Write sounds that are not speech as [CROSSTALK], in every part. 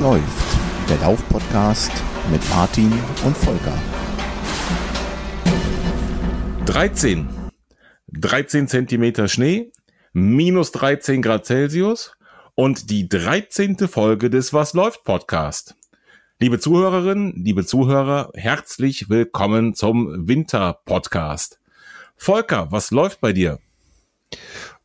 Was läuft? Der Lauf-Podcast mit Martin und Volker. 13. 13 Zentimeter Schnee, minus 13 Grad Celsius und die 13. Folge des Was läuft Podcast. Liebe Zuhörerinnen, liebe Zuhörer, herzlich willkommen zum Winter Podcast. Volker, was läuft bei dir?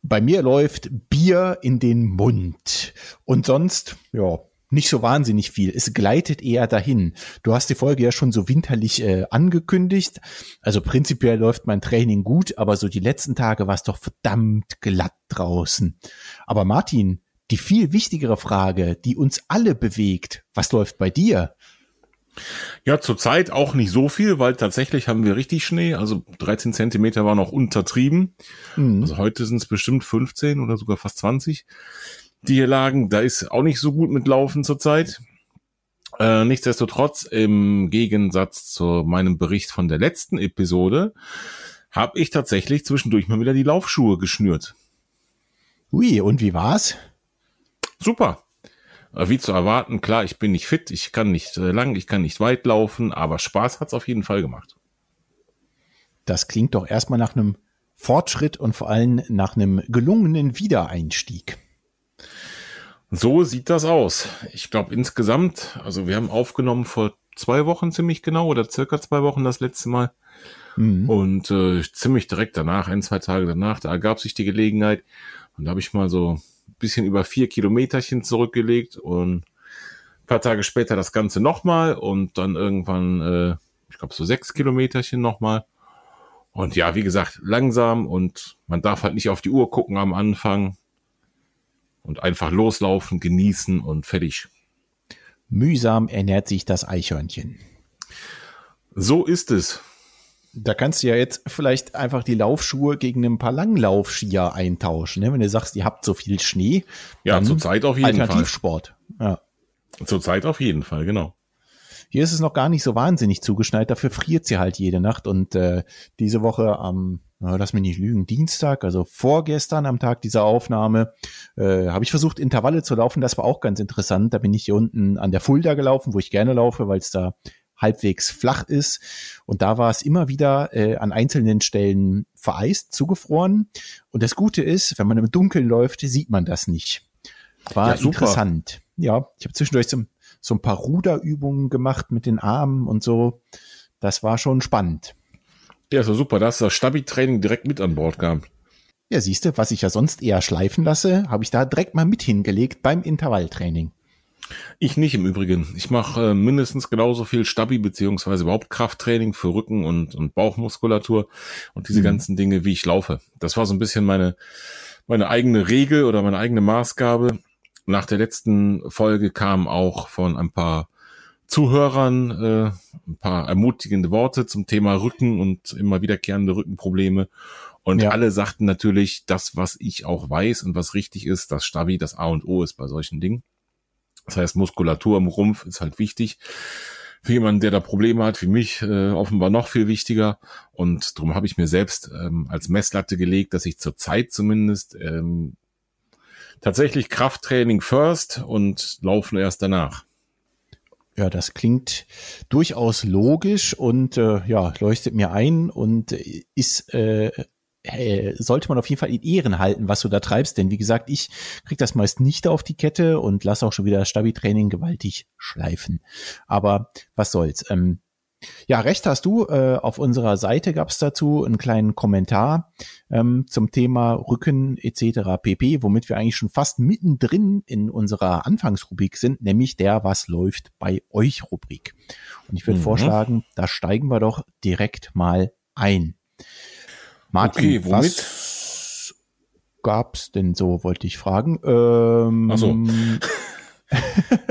Bei mir läuft Bier in den Mund. Und sonst, ja, nicht so wahnsinnig viel. Es gleitet eher dahin. Du hast die Folge ja schon so winterlich äh, angekündigt. Also prinzipiell läuft mein Training gut, aber so die letzten Tage war es doch verdammt glatt draußen. Aber Martin, die viel wichtigere Frage, die uns alle bewegt, was läuft bei dir? Ja, zurzeit auch nicht so viel, weil tatsächlich haben wir richtig Schnee. Also 13 Zentimeter war noch untertrieben. Mhm. Also heute sind es bestimmt 15 oder sogar fast 20 die hier lagen. Da ist auch nicht so gut mit Laufen zurzeit. Äh, nichtsdestotrotz, im Gegensatz zu meinem Bericht von der letzten Episode, habe ich tatsächlich zwischendurch mal wieder die Laufschuhe geschnürt. Ui, und wie war's? Super. Äh, wie zu erwarten, klar, ich bin nicht fit, ich kann nicht äh, lang, ich kann nicht weit laufen, aber Spaß hat's auf jeden Fall gemacht. Das klingt doch erstmal nach einem Fortschritt und vor allem nach einem gelungenen Wiedereinstieg. So sieht das aus. Ich glaube insgesamt, also wir haben aufgenommen vor zwei Wochen ziemlich genau oder circa zwei Wochen das letzte Mal. Mhm. Und äh, ziemlich direkt danach, ein, zwei Tage danach, da ergab sich die Gelegenheit. Und da habe ich mal so ein bisschen über vier Kilometerchen zurückgelegt und ein paar Tage später das Ganze nochmal und dann irgendwann, äh, ich glaube, so sechs Kilometerchen nochmal. Und ja, wie gesagt, langsam und man darf halt nicht auf die Uhr gucken am Anfang und einfach loslaufen, genießen und fertig. Mühsam ernährt sich das Eichhörnchen. So ist es. Da kannst du ja jetzt vielleicht einfach die Laufschuhe gegen ein paar Langlaufskier eintauschen. Ne? Wenn du sagst, ihr habt so viel Schnee. Ja, zurzeit auf jeden Alternativsport. Fall. Alternativsport. Ja. Zurzeit auf jeden Fall, genau. Hier ist es noch gar nicht so wahnsinnig zugeschneit, dafür friert sie halt jede Nacht. Und äh, diese Woche am, lass mich nicht lügen, Dienstag, also vorgestern am Tag dieser Aufnahme, äh, habe ich versucht, Intervalle zu laufen. Das war auch ganz interessant. Da bin ich hier unten an der Fulda gelaufen, wo ich gerne laufe, weil es da halbwegs flach ist. Und da war es immer wieder äh, an einzelnen Stellen vereist, zugefroren. Und das Gute ist, wenn man im Dunkeln läuft, sieht man das nicht. War ja, interessant. Ja, ich habe zwischendurch zum so ein paar Ruderübungen gemacht mit den Armen und so. Das war schon spannend. Ja, so super. Da hast du das Stabi-Training direkt mit an Bord gehabt. Ja, siehst du, was ich ja sonst eher schleifen lasse, habe ich da direkt mal mit hingelegt beim Intervalltraining. Ich nicht im Übrigen. Ich mache äh, mindestens genauso viel Stabi beziehungsweise überhaupt Krafttraining für Rücken und, und Bauchmuskulatur und diese mhm. ganzen Dinge, wie ich laufe. Das war so ein bisschen meine, meine eigene Regel oder meine eigene Maßgabe nach der letzten Folge kam auch von ein paar Zuhörern äh, ein paar ermutigende Worte zum Thema Rücken und immer wiederkehrende Rückenprobleme. Und ja. alle sagten natürlich das, was ich auch weiß und was richtig ist, dass Stabi das A und O ist bei solchen Dingen. Das heißt, Muskulatur im Rumpf ist halt wichtig. Für jemanden, der da Probleme hat, wie mich, äh, offenbar noch viel wichtiger. Und darum habe ich mir selbst ähm, als Messlatte gelegt, dass ich zur Zeit zumindest ähm, tatsächlich Krafttraining first und Laufen erst danach. Ja, das klingt durchaus logisch und äh, ja, leuchtet mir ein und ist äh, sollte man auf jeden Fall in Ehren halten, was du da treibst, denn wie gesagt, ich krieg das meist nicht auf die Kette und lass auch schon wieder das Stabi-Training gewaltig schleifen. Aber was soll's? Ähm, ja, recht hast du. Äh, auf unserer Seite gab es dazu einen kleinen Kommentar ähm, zum Thema Rücken etc. pp, womit wir eigentlich schon fast mittendrin in unserer Anfangsrubrik sind, nämlich der Was läuft bei euch Rubrik. Und ich würde mhm. vorschlagen, da steigen wir doch direkt mal ein. Martin, okay, womit? was gab's denn so, wollte ich fragen. Ähm, Ach so. [LAUGHS]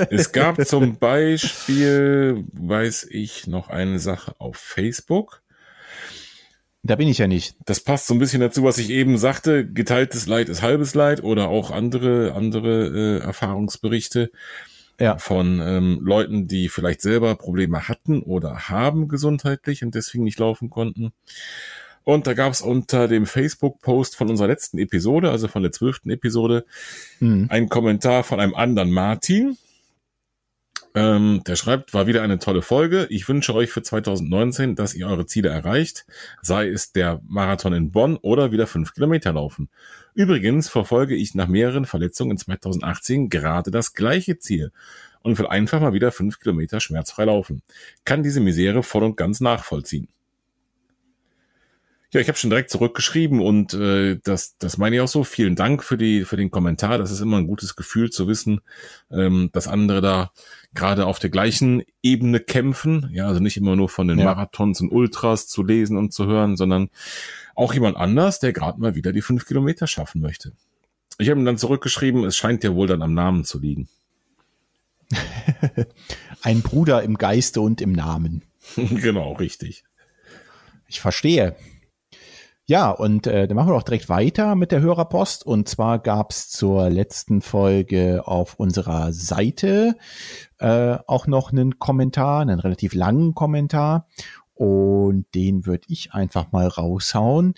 es gab zum Beispiel, weiß ich, noch eine Sache auf Facebook. Da bin ich ja nicht. Das passt so ein bisschen dazu, was ich eben sagte. Geteiltes Leid ist halbes Leid oder auch andere, andere äh, Erfahrungsberichte ja. von ähm, Leuten, die vielleicht selber Probleme hatten oder haben gesundheitlich und deswegen nicht laufen konnten. Und da gab es unter dem Facebook-Post von unserer letzten Episode, also von der zwölften Episode, mhm. einen Kommentar von einem anderen Martin. Ähm, der schreibt, war wieder eine tolle Folge. Ich wünsche euch für 2019, dass ihr eure Ziele erreicht, sei es der Marathon in Bonn oder wieder fünf Kilometer laufen. Übrigens verfolge ich nach mehreren Verletzungen in 2018 gerade das gleiche Ziel und will einfach mal wieder fünf Kilometer schmerzfrei laufen. Kann diese Misere voll und ganz nachvollziehen. Ja, ich habe schon direkt zurückgeschrieben und äh, das, das meine ich auch so. Vielen Dank für, die, für den Kommentar. Das ist immer ein gutes Gefühl zu wissen, ähm, dass andere da gerade auf der gleichen Ebene kämpfen. Ja, also nicht immer nur von den ja. Marathons und Ultras zu lesen und zu hören, sondern auch jemand anders, der gerade mal wieder die fünf Kilometer schaffen möchte. Ich habe ihm dann zurückgeschrieben, es scheint ja wohl dann am Namen zu liegen. [LAUGHS] Ein Bruder im Geiste und im Namen. [LAUGHS] genau, richtig. Ich verstehe. Ja, und äh, dann machen wir auch direkt weiter mit der Hörerpost. Und zwar gab's zur letzten Folge auf unserer Seite äh, auch noch einen Kommentar, einen relativ langen Kommentar. Und den würde ich einfach mal raushauen.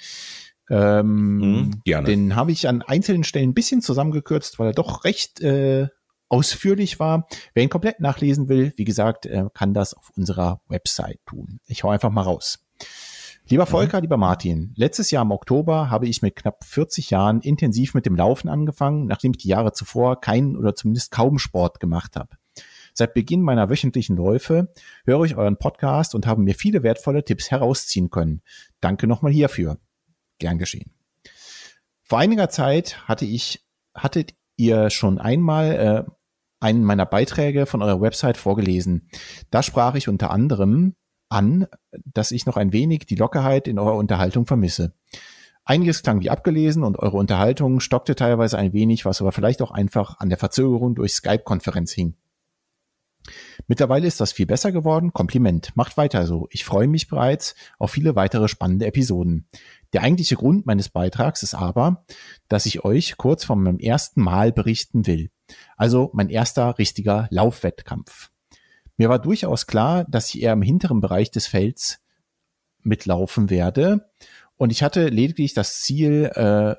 Ähm, mhm, gerne. Den habe ich an einzelnen Stellen ein bisschen zusammengekürzt, weil er doch recht äh, ausführlich war. Wer ihn komplett nachlesen will, wie gesagt, äh, kann das auf unserer Website tun. Ich hau einfach mal raus. Lieber mhm. Volker, lieber Martin, letztes Jahr im Oktober habe ich mit knapp 40 Jahren intensiv mit dem Laufen angefangen, nachdem ich die Jahre zuvor keinen oder zumindest kaum Sport gemacht habe. Seit Beginn meiner wöchentlichen Läufe höre ich euren Podcast und habe mir viele wertvolle Tipps herausziehen können. Danke nochmal hierfür. Gern geschehen. Vor einiger Zeit hatte ich, hattet ihr schon einmal äh, einen meiner Beiträge von eurer Website vorgelesen. Da sprach ich unter anderem an, dass ich noch ein wenig die Lockerheit in eurer Unterhaltung vermisse. Einiges klang wie abgelesen und eure Unterhaltung stockte teilweise ein wenig, was aber vielleicht auch einfach an der Verzögerung durch Skype-Konferenz hing. Mittlerweile ist das viel besser geworden. Kompliment. Macht weiter so. Ich freue mich bereits auf viele weitere spannende Episoden. Der eigentliche Grund meines Beitrags ist aber, dass ich euch kurz von meinem ersten Mal berichten will. Also mein erster richtiger Laufwettkampf. Mir war durchaus klar, dass ich eher im hinteren Bereich des Felds mitlaufen werde. Und ich hatte lediglich das Ziel, äh,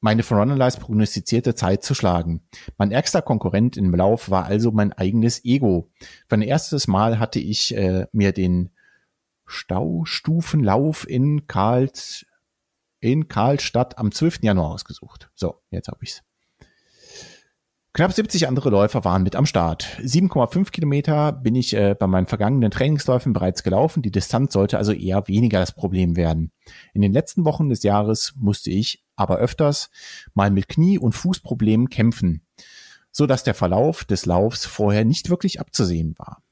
meine von Runnerlies prognostizierte Zeit zu schlagen. Mein ärgster Konkurrent im Lauf war also mein eigenes Ego. Für ein erstes Mal hatte ich äh, mir den Staustufenlauf in Karls in Karlstadt am 12. Januar ausgesucht. So, jetzt habe ich's. Knapp 70 andere Läufer waren mit am Start. 7,5 Kilometer bin ich äh, bei meinen vergangenen Trainingsläufen bereits gelaufen. Die Distanz sollte also eher weniger das Problem werden. In den letzten Wochen des Jahres musste ich aber öfters mal mit Knie- und Fußproblemen kämpfen, so dass der Verlauf des Laufs vorher nicht wirklich abzusehen war.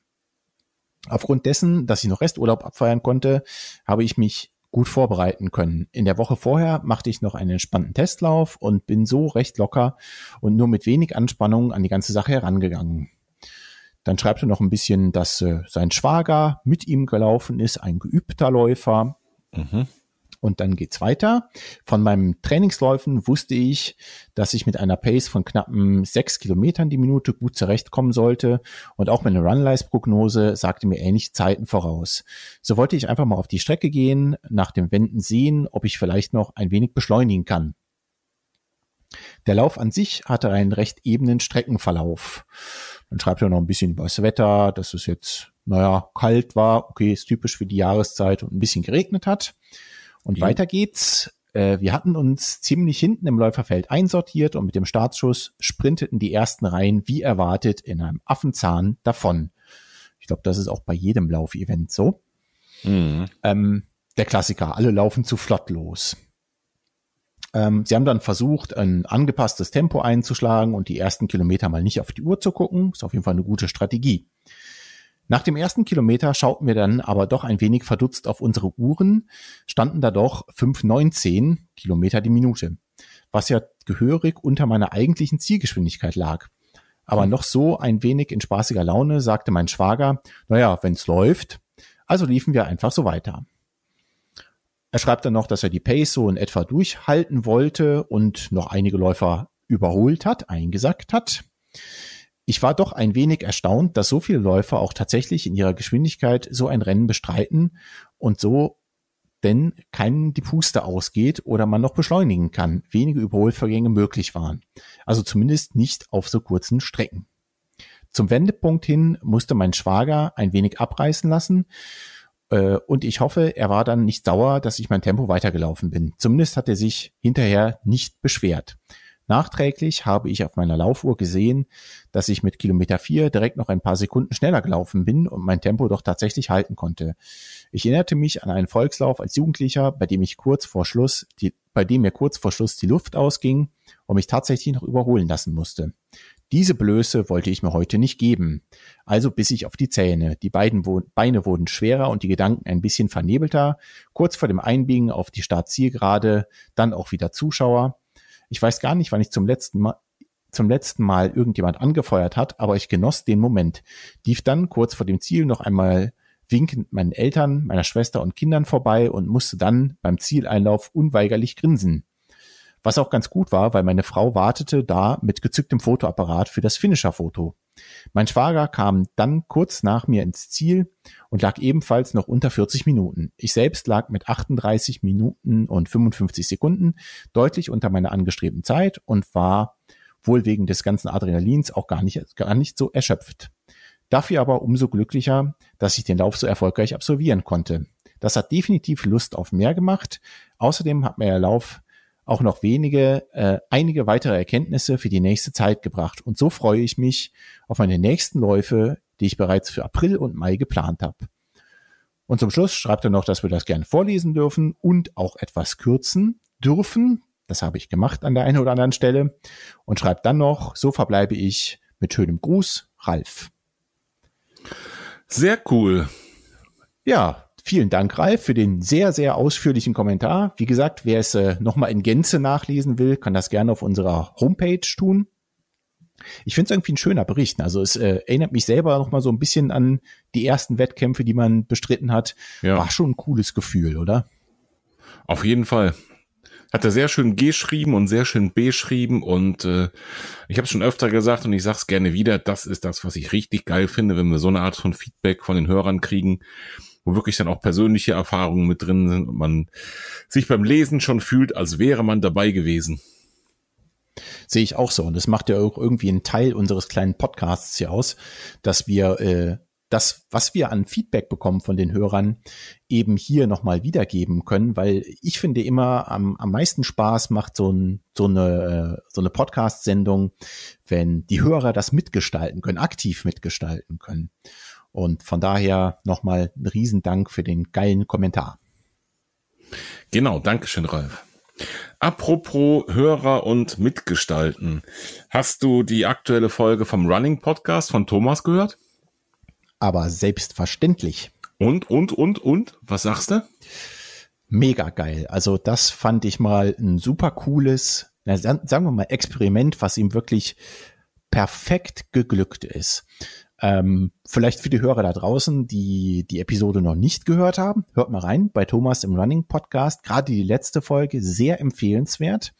Aufgrund dessen, dass ich noch Resturlaub abfeiern konnte, habe ich mich gut vorbereiten können. In der Woche vorher machte ich noch einen entspannten Testlauf und bin so recht locker und nur mit wenig Anspannung an die ganze Sache herangegangen. Dann schreibt er noch ein bisschen, dass äh, sein Schwager mit ihm gelaufen ist, ein geübter Läufer. Mhm. Und dann geht's weiter. Von meinem Trainingsläufen wusste ich, dass ich mit einer Pace von knappen sechs Kilometern die Minute gut zurechtkommen sollte. Und auch meine Runlife-Prognose sagte mir ähnliche Zeiten voraus. So wollte ich einfach mal auf die Strecke gehen, nach dem Wenden sehen, ob ich vielleicht noch ein wenig beschleunigen kann. Der Lauf an sich hatte einen recht ebenen Streckenverlauf. Dann schreibt er noch ein bisschen über das Wetter, dass es jetzt, naja, kalt war. Okay, ist typisch für die Jahreszeit und ein bisschen geregnet hat. Und ja. weiter geht's. Äh, wir hatten uns ziemlich hinten im Läuferfeld einsortiert und mit dem Startschuss sprinteten die ersten Reihen wie erwartet in einem Affenzahn davon. Ich glaube, das ist auch bei jedem Laufevent so. Mhm. Ähm, der Klassiker, alle laufen zu flott los. Ähm, sie haben dann versucht, ein angepasstes Tempo einzuschlagen und die ersten Kilometer mal nicht auf die Uhr zu gucken. Ist auf jeden Fall eine gute Strategie. Nach dem ersten Kilometer schauten wir dann aber doch ein wenig verdutzt auf unsere Uhren, standen da doch 5,19 Kilometer die Minute, was ja gehörig unter meiner eigentlichen Zielgeschwindigkeit lag. Aber noch so ein wenig in spaßiger Laune sagte mein Schwager, naja, wenn's läuft. Also liefen wir einfach so weiter. Er schreibt dann noch, dass er die Pace so in etwa durchhalten wollte und noch einige Läufer überholt hat, eingesackt hat. Ich war doch ein wenig erstaunt, dass so viele Läufer auch tatsächlich in ihrer Geschwindigkeit so ein Rennen bestreiten und so denn keinem die Puste ausgeht oder man noch beschleunigen kann, wenige Überholvergänge möglich waren. Also zumindest nicht auf so kurzen Strecken. Zum Wendepunkt hin musste mein Schwager ein wenig abreißen lassen. Äh, und ich hoffe, er war dann nicht sauer, dass ich mein Tempo weitergelaufen bin. Zumindest hat er sich hinterher nicht beschwert. Nachträglich habe ich auf meiner Laufuhr gesehen, dass ich mit Kilometer vier direkt noch ein paar Sekunden schneller gelaufen bin und mein Tempo doch tatsächlich halten konnte. Ich erinnerte mich an einen Volkslauf als Jugendlicher, bei dem ich kurz vor Schluss, die, bei dem mir kurz vor Schluss die Luft ausging und mich tatsächlich noch überholen lassen musste. Diese Blöße wollte ich mir heute nicht geben. Also biss ich auf die Zähne. Die beiden Wo Beine wurden schwerer und die Gedanken ein bisschen vernebelter. Kurz vor dem Einbiegen auf die Startzielgerade, dann auch wieder Zuschauer. Ich weiß gar nicht, wann ich zum letzten Mal zum letzten Mal irgendjemand angefeuert hat, aber ich genoss den Moment. Lief dann kurz vor dem Ziel noch einmal winkend meinen Eltern, meiner Schwester und Kindern vorbei und musste dann beim Zieleinlauf unweigerlich grinsen. Was auch ganz gut war, weil meine Frau wartete da mit gezücktem Fotoapparat für das Finisher-Foto. Mein Schwager kam dann kurz nach mir ins Ziel und lag ebenfalls noch unter 40 Minuten. Ich selbst lag mit 38 Minuten und 55 Sekunden deutlich unter meiner angestrebten Zeit und war wohl wegen des ganzen Adrenalins auch gar nicht, gar nicht so erschöpft. Dafür aber umso glücklicher, dass ich den Lauf so erfolgreich absolvieren konnte. Das hat definitiv Lust auf mehr gemacht. Außerdem hat mir der Lauf auch noch wenige, äh, einige weitere Erkenntnisse für die nächste Zeit gebracht. Und so freue ich mich auf meine nächsten Läufe, die ich bereits für April und Mai geplant habe. Und zum Schluss schreibt er noch, dass wir das gerne vorlesen dürfen und auch etwas kürzen dürfen. Das habe ich gemacht an der einen oder anderen Stelle. Und schreibt dann noch, so verbleibe ich mit schönem Gruß, Ralf. Sehr cool. Ja, Vielen Dank, Ralf, für den sehr, sehr ausführlichen Kommentar. Wie gesagt, wer es äh, nochmal in Gänze nachlesen will, kann das gerne auf unserer Homepage tun. Ich finde es irgendwie ein schöner Bericht. Also es äh, erinnert mich selber noch mal so ein bisschen an die ersten Wettkämpfe, die man bestritten hat. Ja. War schon ein cooles Gefühl, oder? Auf jeden Fall. Hat er sehr schön geschrieben und sehr schön beschrieben und äh, ich habe es schon öfter gesagt und ich sage es gerne wieder, das ist das, was ich richtig geil finde, wenn wir so eine Art von Feedback von den Hörern kriegen wo wirklich dann auch persönliche Erfahrungen mit drin sind und man sich beim Lesen schon fühlt, als wäre man dabei gewesen. Sehe ich auch so. Und das macht ja auch irgendwie einen Teil unseres kleinen Podcasts hier aus, dass wir äh, das, was wir an Feedback bekommen von den Hörern, eben hier nochmal wiedergeben können, weil ich finde immer am, am meisten Spaß macht so, ein, so eine, äh, so eine Podcast-Sendung, wenn die Hörer das mitgestalten können, aktiv mitgestalten können. Und von daher nochmal ein Riesendank für den geilen Kommentar. Genau, Dankeschön, Ralf. Apropos Hörer und Mitgestalten. Hast du die aktuelle Folge vom Running Podcast von Thomas gehört? Aber selbstverständlich. Und, und, und, und? Was sagst du? Mega geil. Also das fand ich mal ein super cooles, sagen wir mal Experiment, was ihm wirklich perfekt geglückt ist. Ähm, vielleicht für die Hörer da draußen, die die Episode noch nicht gehört haben, hört mal rein bei Thomas im Running Podcast. Gerade die letzte Folge sehr empfehlenswert.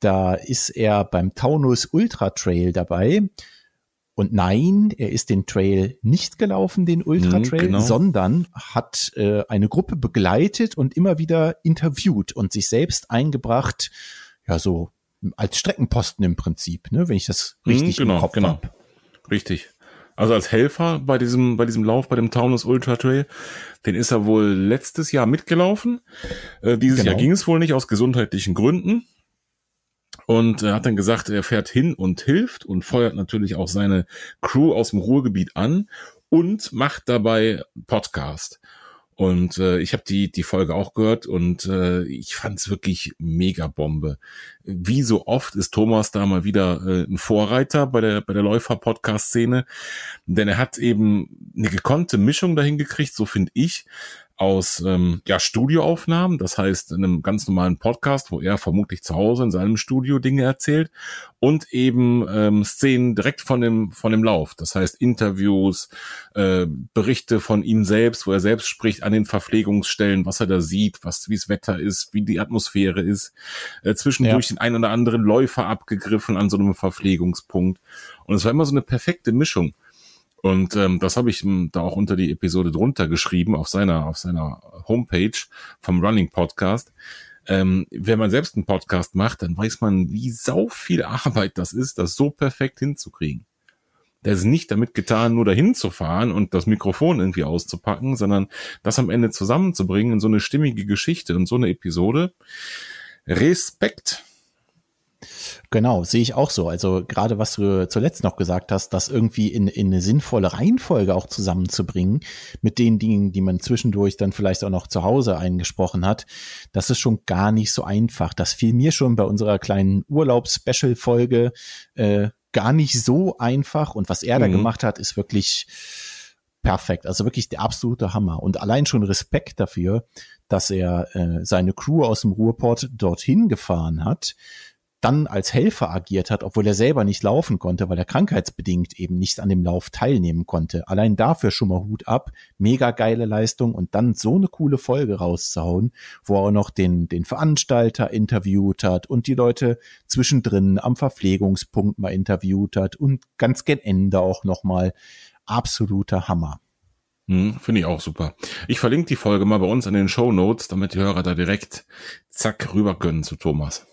Da ist er beim Taunus Ultra Trail dabei. Und nein, er ist den Trail nicht gelaufen, den Ultra mhm, Trail, mhm, genau. sondern hat äh, eine Gruppe begleitet und immer wieder interviewt und sich selbst eingebracht, ja, so als Streckenposten im Prinzip, ne, wenn ich das mhm, richtig mhm, genau, im Kopf genau. habe. Richtig. Also als Helfer bei diesem, bei diesem Lauf, bei dem Taunus Ultra Trail. Den ist er wohl letztes Jahr mitgelaufen. Äh, dieses genau. Jahr ging es wohl nicht aus gesundheitlichen Gründen. Und er hat dann gesagt, er fährt hin und hilft und feuert natürlich auch seine Crew aus dem Ruhrgebiet an und macht dabei Podcast. Und äh, ich habe die, die Folge auch gehört und äh, ich fand es wirklich mega Bombe. Wie so oft ist Thomas da mal wieder äh, ein Vorreiter bei der, bei der Läufer-Podcast-Szene, denn er hat eben eine gekonnte Mischung dahin gekriegt, so finde ich, aus ähm, ja, Studioaufnahmen, das heißt in einem ganz normalen Podcast, wo er vermutlich zu Hause in seinem Studio Dinge erzählt und eben ähm, Szenen direkt von dem von dem Lauf, das heißt Interviews, äh, Berichte von ihm selbst, wo er selbst spricht an den Verpflegungsstellen, was er da sieht, was wie das Wetter ist, wie die Atmosphäre ist, äh, zwischendurch ja. den ein oder anderen Läufer abgegriffen an so einem Verpflegungspunkt und es war immer so eine perfekte Mischung. Und ähm, das habe ich da auch unter die Episode drunter geschrieben auf seiner auf seiner Homepage vom Running Podcast. Ähm, wenn man selbst einen Podcast macht, dann weiß man, wie sau viel Arbeit das ist, das so perfekt hinzukriegen. Der ist nicht damit getan, nur dahin zu fahren und das Mikrofon irgendwie auszupacken, sondern das am Ende zusammenzubringen in so eine stimmige Geschichte und so eine Episode. Respekt. Genau, sehe ich auch so. Also gerade was du zuletzt noch gesagt hast, das irgendwie in, in eine sinnvolle Reihenfolge auch zusammenzubringen mit den Dingen, die man zwischendurch dann vielleicht auch noch zu Hause eingesprochen hat, das ist schon gar nicht so einfach. Das fiel mir schon bei unserer kleinen Urlaubs-Special-Folge äh, gar nicht so einfach. Und was er mhm. da gemacht hat, ist wirklich perfekt. Also wirklich der absolute Hammer. Und allein schon Respekt dafür, dass er äh, seine Crew aus dem Ruhrport dorthin gefahren hat dann als Helfer agiert hat, obwohl er selber nicht laufen konnte, weil er krankheitsbedingt eben nicht an dem Lauf teilnehmen konnte. Allein dafür schon mal Hut ab, mega geile Leistung und dann so eine coole Folge rauszuhauen, wo er noch den, den Veranstalter interviewt hat und die Leute zwischendrin am Verpflegungspunkt mal interviewt hat und ganz gen Ende auch nochmal absoluter Hammer. Hm, Finde ich auch super. Ich verlinke die Folge mal bei uns in den Show Notes, damit die Hörer da direkt zack rüber können zu Thomas.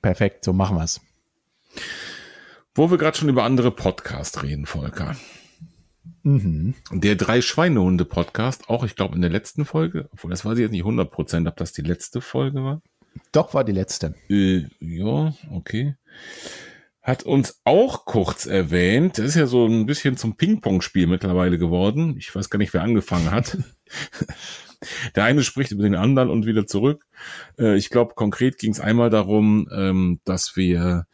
Perfekt, so machen wir's. Wo wir gerade schon über andere Podcasts reden, Volker. Mhm. Der drei Schweinehunde Podcast, auch ich glaube in der letzten Folge, obwohl das weiß ich jetzt nicht 100 Prozent, ob das die letzte Folge war. Doch, war die letzte. Äh, ja, okay. Hat uns auch kurz erwähnt. Das ist ja so ein bisschen zum Ping-Pong-Spiel mittlerweile geworden. Ich weiß gar nicht, wer angefangen hat. [LAUGHS] Der eine spricht über den anderen und wieder zurück. Äh, ich glaube, konkret ging es einmal darum, ähm, dass wir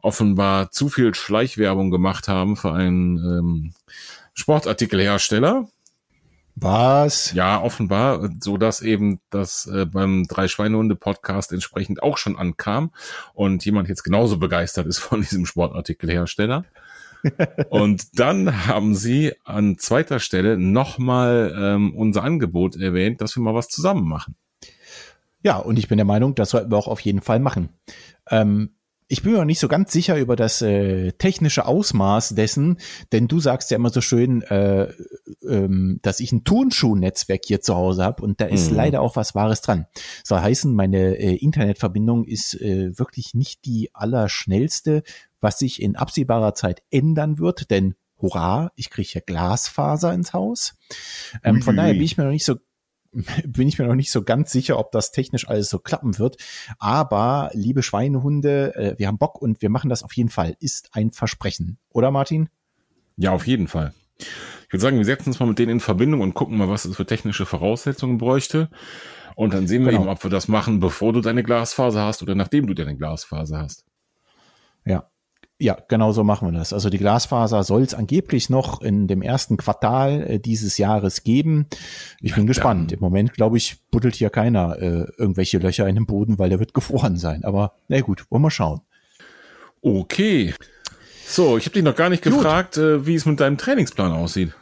offenbar zu viel Schleichwerbung gemacht haben für einen ähm, Sportartikelhersteller. Was? Ja, offenbar, so dass eben das äh, beim Drei Schweinehunde Podcast entsprechend auch schon ankam und jemand jetzt genauso begeistert ist von diesem Sportartikelhersteller und dann haben sie an zweiter Stelle nochmal ähm, unser Angebot erwähnt, dass wir mal was zusammen machen. Ja, und ich bin der Meinung, das sollten wir auch auf jeden Fall machen. Ähm, ich bin mir noch nicht so ganz sicher über das äh, technische Ausmaß dessen, denn du sagst ja immer so schön, äh, ähm, dass ich ein Turnschuhnetzwerk hier zu Hause habe und da ist mhm. leider auch was Wahres dran. Soll heißen, meine äh, Internetverbindung ist äh, wirklich nicht die allerschnellste, was sich in absehbarer Zeit ändern wird, denn hurra, ich kriege ja Glasfaser ins Haus. Ähm, von daher bin ich mir noch nicht so [LAUGHS] bin ich mir noch nicht so ganz sicher, ob das technisch alles so klappen wird. Aber liebe Schweinehunde, äh, wir haben Bock und wir machen das auf jeden Fall. Ist ein Versprechen. Oder Martin? Ja, auf jeden Fall. Ich würde sagen, wir setzen uns mal mit denen in Verbindung und gucken mal, was es für technische Voraussetzungen bräuchte. Und dann sehen wir genau. eben, ob wir das machen, bevor du deine Glasfaser hast oder nachdem du deine Glasfaser hast. Ja, ja, genau so machen wir das. Also die Glasfaser soll es angeblich noch in dem ersten Quartal äh, dieses Jahres geben. Ich bin ja, gespannt. Im Moment, glaube ich, buddelt hier keiner äh, irgendwelche Löcher in den Boden, weil der wird gefroren sein. Aber na gut, wollen wir schauen. Okay. So, ich habe dich noch gar nicht gut. gefragt, äh, wie es mit deinem Trainingsplan aussieht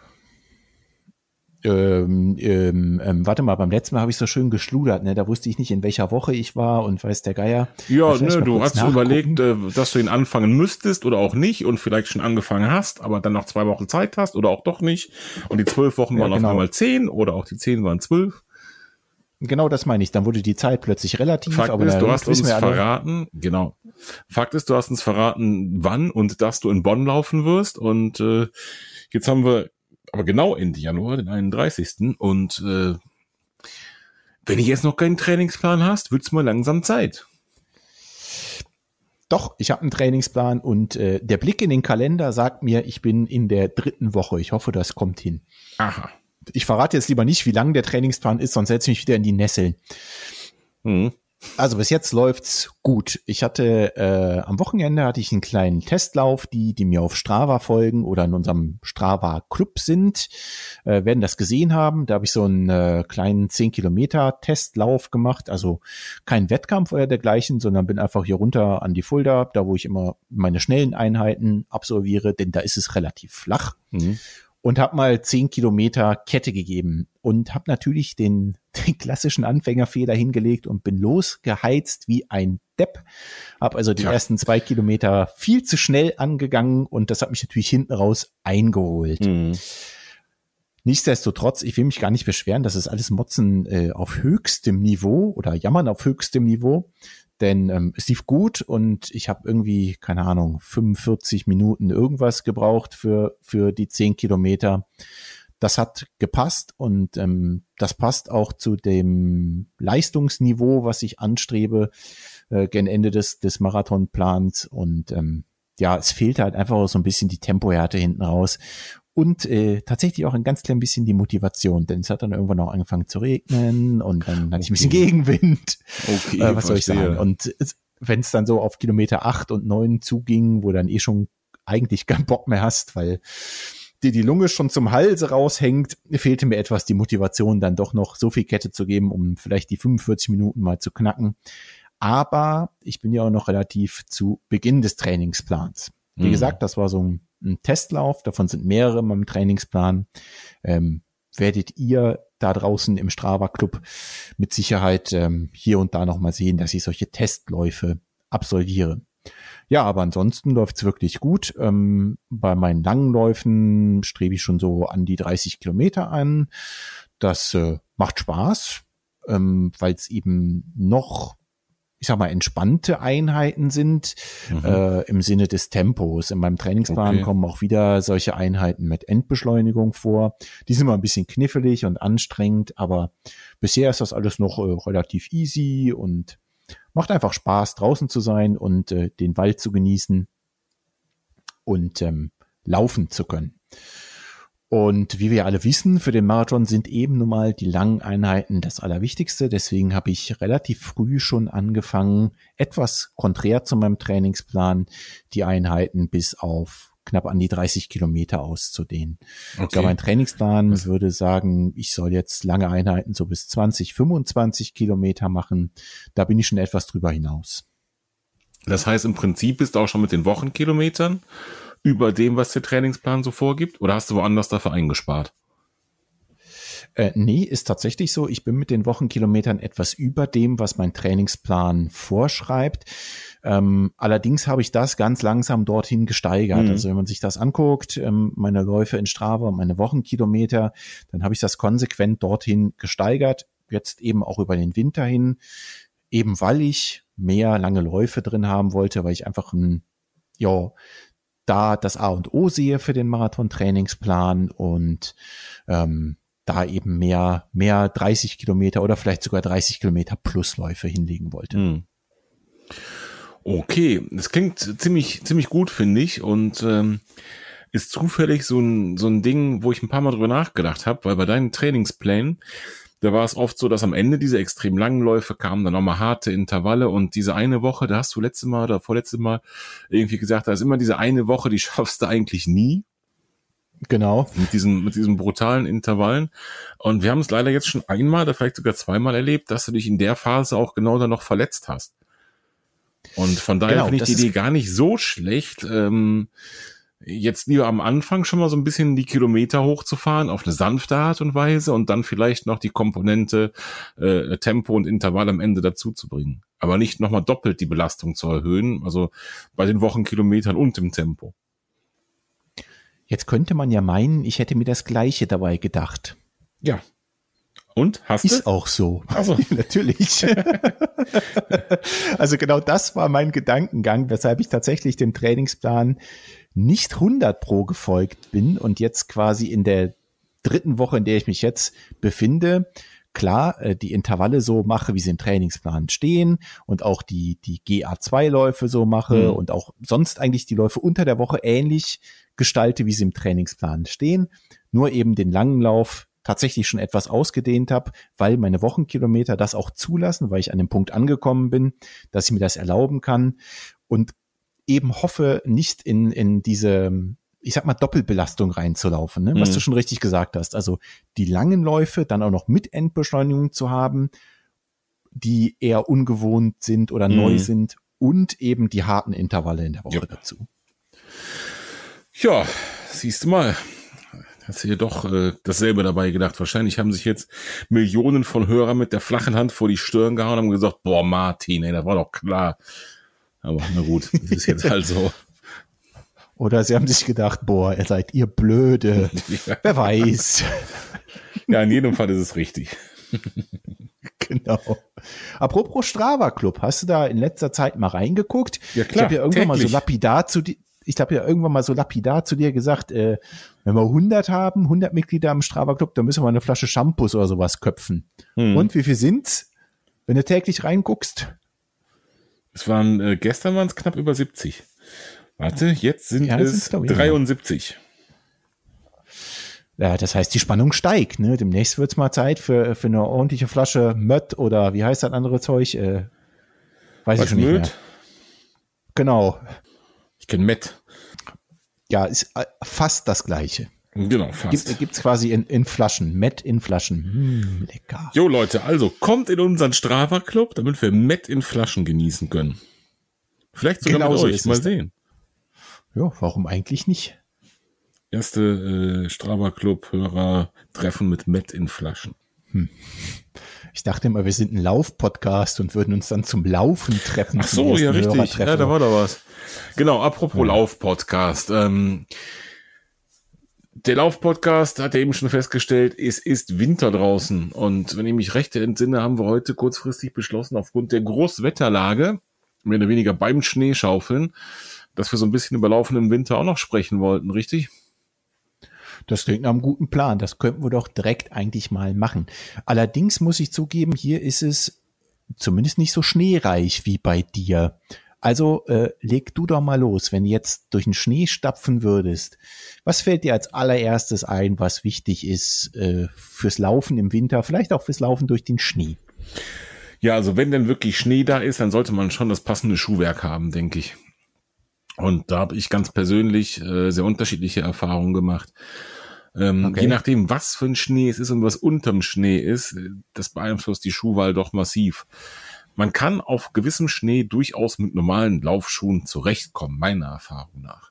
ähm, ähm, ähm, warte mal, beim letzten Mal habe ich so schön geschludert, ne? Da wusste ich nicht, in welcher Woche ich war und weiß der Geier. Ja, ne, du hast nachgucken. überlegt, äh, dass du ihn anfangen müsstest oder auch nicht und vielleicht schon angefangen hast, aber dann noch zwei Wochen Zeit hast oder auch doch nicht. Und die zwölf Wochen ja, waren genau. auf einmal zehn oder auch die zehn waren zwölf. Genau das meine ich. Dann wurde die Zeit plötzlich relativ. Fakt aber ist, du hast uns verraten, genau. Fakt ist, du hast uns verraten, wann und dass du in Bonn laufen wirst. Und äh, jetzt haben wir aber genau Ende Januar, den 31. Und äh, wenn ich jetzt noch keinen Trainingsplan hast, wird's mal langsam Zeit. Doch, ich habe einen Trainingsplan und äh, der Blick in den Kalender sagt mir, ich bin in der dritten Woche. Ich hoffe, das kommt hin. Aha. Ich verrate jetzt lieber nicht, wie lang der Trainingsplan ist, sonst setze ich mich wieder in die Nesseln. Mhm. Also bis jetzt läuft's gut. Ich hatte äh, am Wochenende hatte ich einen kleinen Testlauf. Die, die mir auf Strava folgen oder in unserem Strava Club sind, äh, werden das gesehen haben. Da habe ich so einen äh, kleinen 10 Kilometer Testlauf gemacht. Also kein Wettkampf oder dergleichen, sondern bin einfach hier runter an die Fulda, da wo ich immer meine schnellen Einheiten absolviere, denn da ist es relativ flach. Mhm und habe mal zehn Kilometer Kette gegeben und habe natürlich den, [LAUGHS] den klassischen Anfängerfehler hingelegt und bin losgeheizt wie ein Depp. Habe also die ja. ersten zwei Kilometer viel zu schnell angegangen und das hat mich natürlich hinten raus eingeholt. Mhm. Nichtsdestotrotz, ich will mich gar nicht beschweren, das ist alles Motzen äh, auf höchstem Niveau oder Jammern auf höchstem Niveau. Denn ähm, es lief gut und ich habe irgendwie, keine Ahnung, 45 Minuten irgendwas gebraucht für, für die 10 Kilometer. Das hat gepasst und ähm, das passt auch zu dem Leistungsniveau, was ich anstrebe äh, gen Ende des, des Marathonplans. Und ähm, ja, es fehlt halt einfach so ein bisschen die Tempohärte hinten raus und äh, tatsächlich auch ein ganz klein bisschen die Motivation, denn es hat dann irgendwann auch angefangen zu regnen und dann hatte ich ein bisschen Gegenwind. Okay, äh, was soll ich sagen? Und wenn es dann so auf Kilometer acht und neun zuging, wo dann eh schon eigentlich keinen Bock mehr hast, weil dir die Lunge schon zum Halse raushängt, fehlte mir etwas die Motivation, dann doch noch so viel Kette zu geben, um vielleicht die 45 Minuten mal zu knacken. Aber ich bin ja auch noch relativ zu Beginn des Trainingsplans. Wie mhm. gesagt, das war so ein ein Testlauf, davon sind mehrere in meinem Trainingsplan. Ähm, werdet ihr da draußen im Strava Club mit Sicherheit ähm, hier und da nochmal sehen, dass ich solche Testläufe absolviere. Ja, aber ansonsten läuft's wirklich gut. Ähm, bei meinen langen Läufen strebe ich schon so an die 30 Kilometer an. Das äh, macht Spaß, ähm, weil es eben noch ich sag mal, entspannte Einheiten sind mhm. äh, im Sinne des Tempos. In meinem Trainingsplan okay. kommen auch wieder solche Einheiten mit Endbeschleunigung vor. Die sind immer ein bisschen knifflig und anstrengend, aber bisher ist das alles noch äh, relativ easy und macht einfach Spaß, draußen zu sein und äh, den Wald zu genießen und ähm, laufen zu können. Und wie wir alle wissen, für den Marathon sind eben nun mal die langen Einheiten das Allerwichtigste. Deswegen habe ich relativ früh schon angefangen, etwas konträr zu meinem Trainingsplan, die Einheiten bis auf knapp an die 30 Kilometer auszudehnen. Okay. Ich glaube, mein Trainingsplan Was? würde sagen, ich soll jetzt lange Einheiten so bis 20, 25 Kilometer machen. Da bin ich schon etwas drüber hinaus. Das heißt, im Prinzip bist du auch schon mit den Wochenkilometern über dem, was der Trainingsplan so vorgibt? Oder hast du woanders dafür eingespart? Äh, nee, ist tatsächlich so. Ich bin mit den Wochenkilometern etwas über dem, was mein Trainingsplan vorschreibt. Ähm, allerdings habe ich das ganz langsam dorthin gesteigert. Mhm. Also wenn man sich das anguckt, ähm, meine Läufe in Strava und meine Wochenkilometer, dann habe ich das konsequent dorthin gesteigert. Jetzt eben auch über den Winter hin, eben weil ich mehr lange Läufe drin haben wollte, weil ich einfach ein, ja, da das A und O sehe für den Marathon-Trainingsplan und ähm, da eben mehr, mehr 30 Kilometer oder vielleicht sogar 30 Kilometer Plusläufe hinlegen wollte. Hm. Okay, das klingt ziemlich, ziemlich gut, finde ich. Und ähm, ist zufällig so ein, so ein Ding, wo ich ein paar Mal drüber nachgedacht habe, weil bei deinen Trainingsplänen da war es oft so, dass am Ende diese extrem langen Läufe kamen, dann nochmal harte Intervalle und diese eine Woche, da hast du letzte Mal oder vorletzte Mal irgendwie gesagt, da ist immer diese eine Woche, die [LAUGHS] schaffst du eigentlich nie. Genau. Mit diesen, mit diesen brutalen Intervallen. Und wir haben es leider jetzt schon einmal oder vielleicht sogar zweimal erlebt, dass du dich in der Phase auch genau dann noch verletzt hast. Und von daher genau, finde ich die Idee gar nicht so schlecht. Ähm, jetzt lieber am Anfang schon mal so ein bisschen die Kilometer hochzufahren auf eine sanfte Art und Weise und dann vielleicht noch die Komponente äh, Tempo und Intervall am Ende dazu zu bringen. Aber nicht nochmal doppelt die Belastung zu erhöhen, also bei den Wochenkilometern und im Tempo. Jetzt könnte man ja meinen, ich hätte mir das Gleiche dabei gedacht. Ja. Und? Hast du? Ist auch so. Also. [LAUGHS] Natürlich. [LAUGHS] also genau das war mein Gedankengang, weshalb ich tatsächlich dem Trainingsplan nicht 100 pro gefolgt bin und jetzt quasi in der dritten Woche, in der ich mich jetzt befinde, klar äh, die Intervalle so mache, wie sie im Trainingsplan stehen und auch die, die GA2-Läufe so mache mhm. und auch sonst eigentlich die Läufe unter der Woche ähnlich gestalte, wie sie im Trainingsplan stehen. Nur eben den langen Lauf tatsächlich schon etwas ausgedehnt habe, weil meine Wochenkilometer das auch zulassen, weil ich an dem Punkt angekommen bin, dass ich mir das erlauben kann. Und eben hoffe, nicht in, in diese, ich sag mal, Doppelbelastung reinzulaufen, ne? was mhm. du schon richtig gesagt hast. Also die langen Läufe dann auch noch mit Endbeschleunigung zu haben, die eher ungewohnt sind oder mhm. neu sind und eben die harten Intervalle in der Woche ja. dazu. Ja, siehst du mal. Hast du dir doch äh, dasselbe dabei gedacht. Wahrscheinlich haben sich jetzt Millionen von Hörern mit der flachen Hand vor die Stirn gehauen und haben gesagt, boah, Martin, ey, das war doch klar. Aber na gut, das ist jetzt halt so. [LAUGHS] Oder sie haben sich gedacht, boah, ihr seid ihr blöde. [LAUGHS] Ja. Wer weiß. [LAUGHS] Ja, in jedem Fall ist es richtig. genau. Apropos Strava Club, hast du da in letzter Zeit mal reingeguckt? Ja, Ich klar, habe ja irgendwann mal so täglich. lapidar zu dir, ich habe ja irgendwann mal so lapidar zu dir gesagt, äh, wenn wir 100 haben, 100 Mitglieder im Strava Club, dann müssen wir eine Flasche Shampoos oder sowas köpfen. Hm. Und wie viel sind's, wenn du täglich reinguckst? Es waren, äh, gestern waren es knapp über 70. Warte, jetzt sind Ja, es sind's, glaub ich, 73. Ja, das heißt, die Spannung steigt. Ne? Demnächst wird's mal Zeit für, für eine ordentliche Flasche Mött oder wie heißt das andere Zeug? Äh, weiß ich Was schon nicht mehr. Möd? Genau. Ich kenne Matt. Ja, ist äh, fast das Gleiche. Genau, fast. Gibt, gibt's quasi in, in Flaschen. Met in Flaschen. Hm, lecker. Jo Leute, also kommt in unseren Strava Club, damit wir Matt in Flaschen genießen können. Vielleicht sogar Genau mit so euch, mal es. sehen. Ja, warum eigentlich nicht? Erste äh, Strava Club Hörer treffen mit Matt in Flaschen. Ich dachte immer, wir sind ein Lauf-Podcast und würden uns dann zum Laufen treffen. Ach so, ja, richtig. Ja, da war doch was. Genau, apropos Lauf-Podcast. Ähm, der Lauf-Podcast hat eben schon festgestellt, es ist Winter draußen. Und wenn ich mich recht entsinne, haben wir heute kurzfristig beschlossen, aufgrund der Großwetterlage, mehr oder weniger beim Schneeschaufeln, dass wir so ein bisschen über laufenden Winter auch noch sprechen wollten, richtig? Das klingt nach einem guten Plan. Das könnten wir doch direkt eigentlich mal machen. Allerdings muss ich zugeben, hier ist es zumindest nicht so schneereich wie bei dir. Also äh, leg du doch mal los, wenn du jetzt durch den Schnee stapfen würdest. Was fällt dir als allererstes ein, was wichtig ist äh, fürs Laufen im Winter, vielleicht auch fürs Laufen durch den Schnee? Ja, also wenn denn wirklich Schnee da ist, dann sollte man schon das passende Schuhwerk haben, denke ich. Und da habe ich ganz persönlich äh, sehr unterschiedliche Erfahrungen gemacht. Ähm, Okay. Je nachdem, was für ein Schnee es ist und was unterm Schnee ist, äh, das beeinflusst die Schuhwahl doch massiv. Man kann auf gewissem Schnee durchaus mit normalen Laufschuhen zurechtkommen, meiner Erfahrung nach.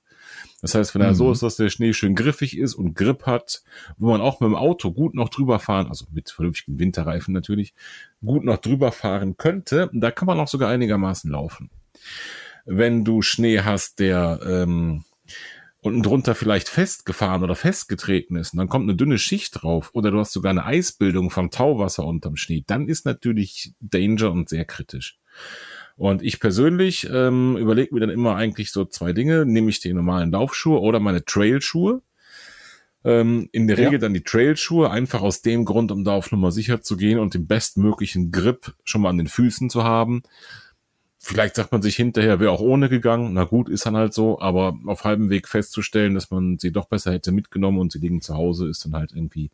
Das heißt, wenn er Mhm. so ist, dass der Schnee schön griffig ist und Grip hat, wo man auch mit dem Auto gut noch drüber fahren, also mit vernünftigen Winterreifen natürlich, gut noch drüber fahren könnte, da kann man auch sogar einigermaßen laufen. Wenn du Schnee hast, der ähm, unten drunter vielleicht festgefahren oder festgetreten ist und dann kommt eine dünne Schicht drauf oder du hast sogar eine Eisbildung vom Tauwasser unterm Schnee, dann ist natürlich Danger und sehr kritisch. Und ich persönlich ähm, überlege mir dann immer eigentlich so zwei Dinge, nämlich die normalen Laufschuhe oder meine Trailschuhe. Ähm, in der Ja. Regel dann die Trailschuhe, einfach aus dem Grund, um da auf Nummer sicher zu gehen und den bestmöglichen Grip schon mal an den Füßen zu haben. Vielleicht sagt man sich hinterher, wäre auch ohne gegangen. Na gut, ist dann halt so, aber auf halbem Weg festzustellen, dass man sie doch besser hätte mitgenommen und sie liegen zu Hause, ist dann halt irgendwie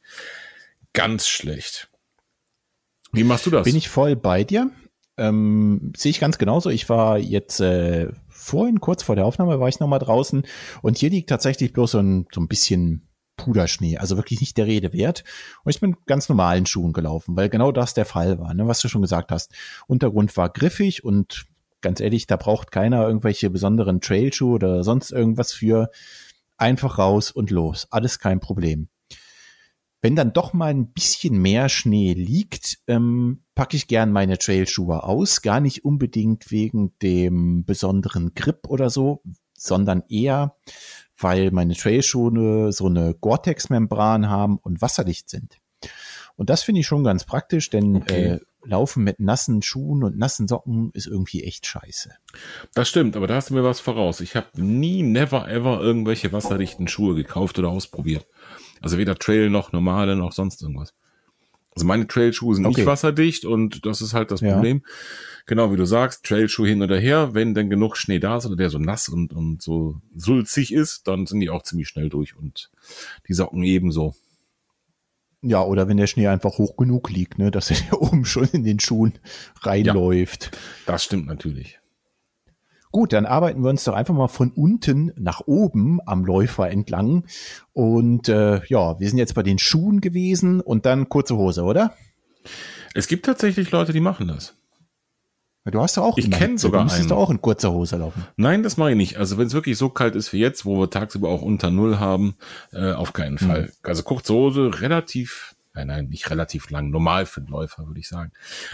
ganz schlecht. Wie machst du das? Bin ich voll bei dir. Ähm, sehe ich ganz genauso. Ich war jetzt äh, vorhin, kurz vor der Aufnahme, war ich noch mal draußen und hier liegt tatsächlich bloß so ein, so ein bisschen Puderschnee, also wirklich nicht der Rede wert. Und ich bin ganz normalen Schuhen gelaufen, weil genau das der Fall war, ne, was du schon gesagt hast. Untergrund war griffig und ganz ehrlich, da braucht keiner irgendwelche besonderen Trailschuhe oder sonst irgendwas für. Einfach raus und los. Alles kein Problem. Wenn dann doch mal ein bisschen mehr Schnee liegt, ähm, packe ich gern meine Trailschuhe aus. Gar nicht unbedingt wegen dem besonderen Grip oder so, sondern eher, weil meine Trailschuhe so eine Gore-Tex-Membran haben und wasserdicht sind. Und das finde ich schon ganz praktisch, denn Okay. äh, Laufen mit nassen Schuhen und nassen Socken ist irgendwie echt scheiße. Das stimmt, aber da hast du mir was voraus. Ich habe nie, never, ever irgendwelche wasserdichten Schuhe gekauft oder ausprobiert. Also weder Trail noch normale noch sonst irgendwas. Also meine Trailschuhe sind Okay. nicht wasserdicht und das ist halt das Ja. Problem. Genau wie du sagst, Trailschuhe hin oder her, wenn denn genug Schnee da ist oder der so nass und, und so sulzig ist, dann sind die auch ziemlich schnell durch und die Socken ebenso. Ja, oder wenn der Schnee einfach hoch genug liegt, ne, dass er [LAUGHS] oben schon in den Schuhen reinläuft. Das stimmt natürlich. Gut, dann arbeiten wir uns doch einfach mal von unten nach oben am Läufer entlang. Und äh, ja, wir sind jetzt bei den Schuhen gewesen und dann kurze Hose, oder? Es gibt tatsächlich Leute, die machen das. Du hast doch auch Ich immer kenn Hitze, sogar Du müsstest einen. auch in kurzer Hose laufen. Nein, das mache ich nicht. Also wenn es wirklich so kalt ist wie jetzt, wo wir tagsüber auch unter Null haben, äh, auf keinen Fall. Also kurze Hose, relativ, nein, nein, nicht relativ lang, normal für den Läufer, würde ich sagen.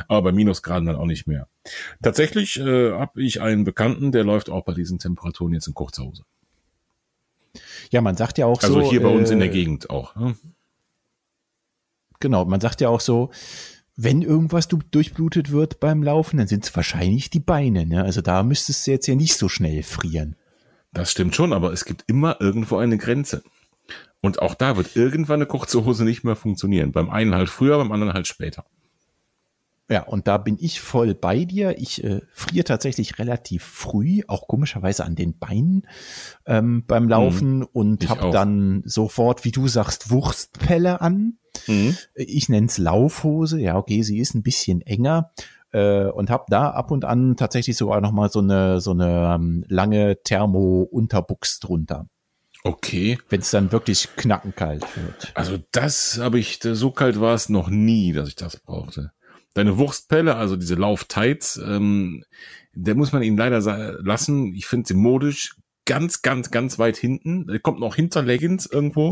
Aber bei Minusgraden dann auch nicht mehr. Tatsächlich äh, habe ich einen Bekannten, der läuft auch bei diesen Temperaturen jetzt in kurzer Hose. Ja, man sagt ja auch Also so. hier bei uns in der äh, Gegend auch. Ne? Genau, man sagt ja auch so, wenn irgendwas durchblutet wird beim Laufen, dann sind es wahrscheinlich die Beine. Ne? Also da müsstest du jetzt ja nicht so schnell frieren. Das stimmt schon, aber es gibt immer irgendwo eine Grenze. Und auch da wird irgendwann eine kurze Hose nicht mehr funktionieren. Beim einen halt früher, beim anderen halt später. Ja, und da bin ich voll bei dir. Ich äh, friere tatsächlich relativ früh, auch komischerweise an den Beinen ähm, beim Laufen mhm, und habe dann sofort, wie du sagst, Wurstpelle an. Mhm. Ich nenn's Laufhose. Ja, okay, sie ist ein bisschen enger äh, und habe da ab und an tatsächlich sogar noch mal so eine so eine ähm, lange Thermo-Unterbuchs drunter. Okay. Wenn es dann wirklich knackenkalt wird. Also das habe ich, so kalt war es noch nie, dass ich das brauchte. Deine Wurstpelle, also diese Lauftights, ähm, der muss man ihn leider lassen. Ich finde sie modisch ganz, ganz, ganz weit hinten. Kommt noch hinter Leggings irgendwo.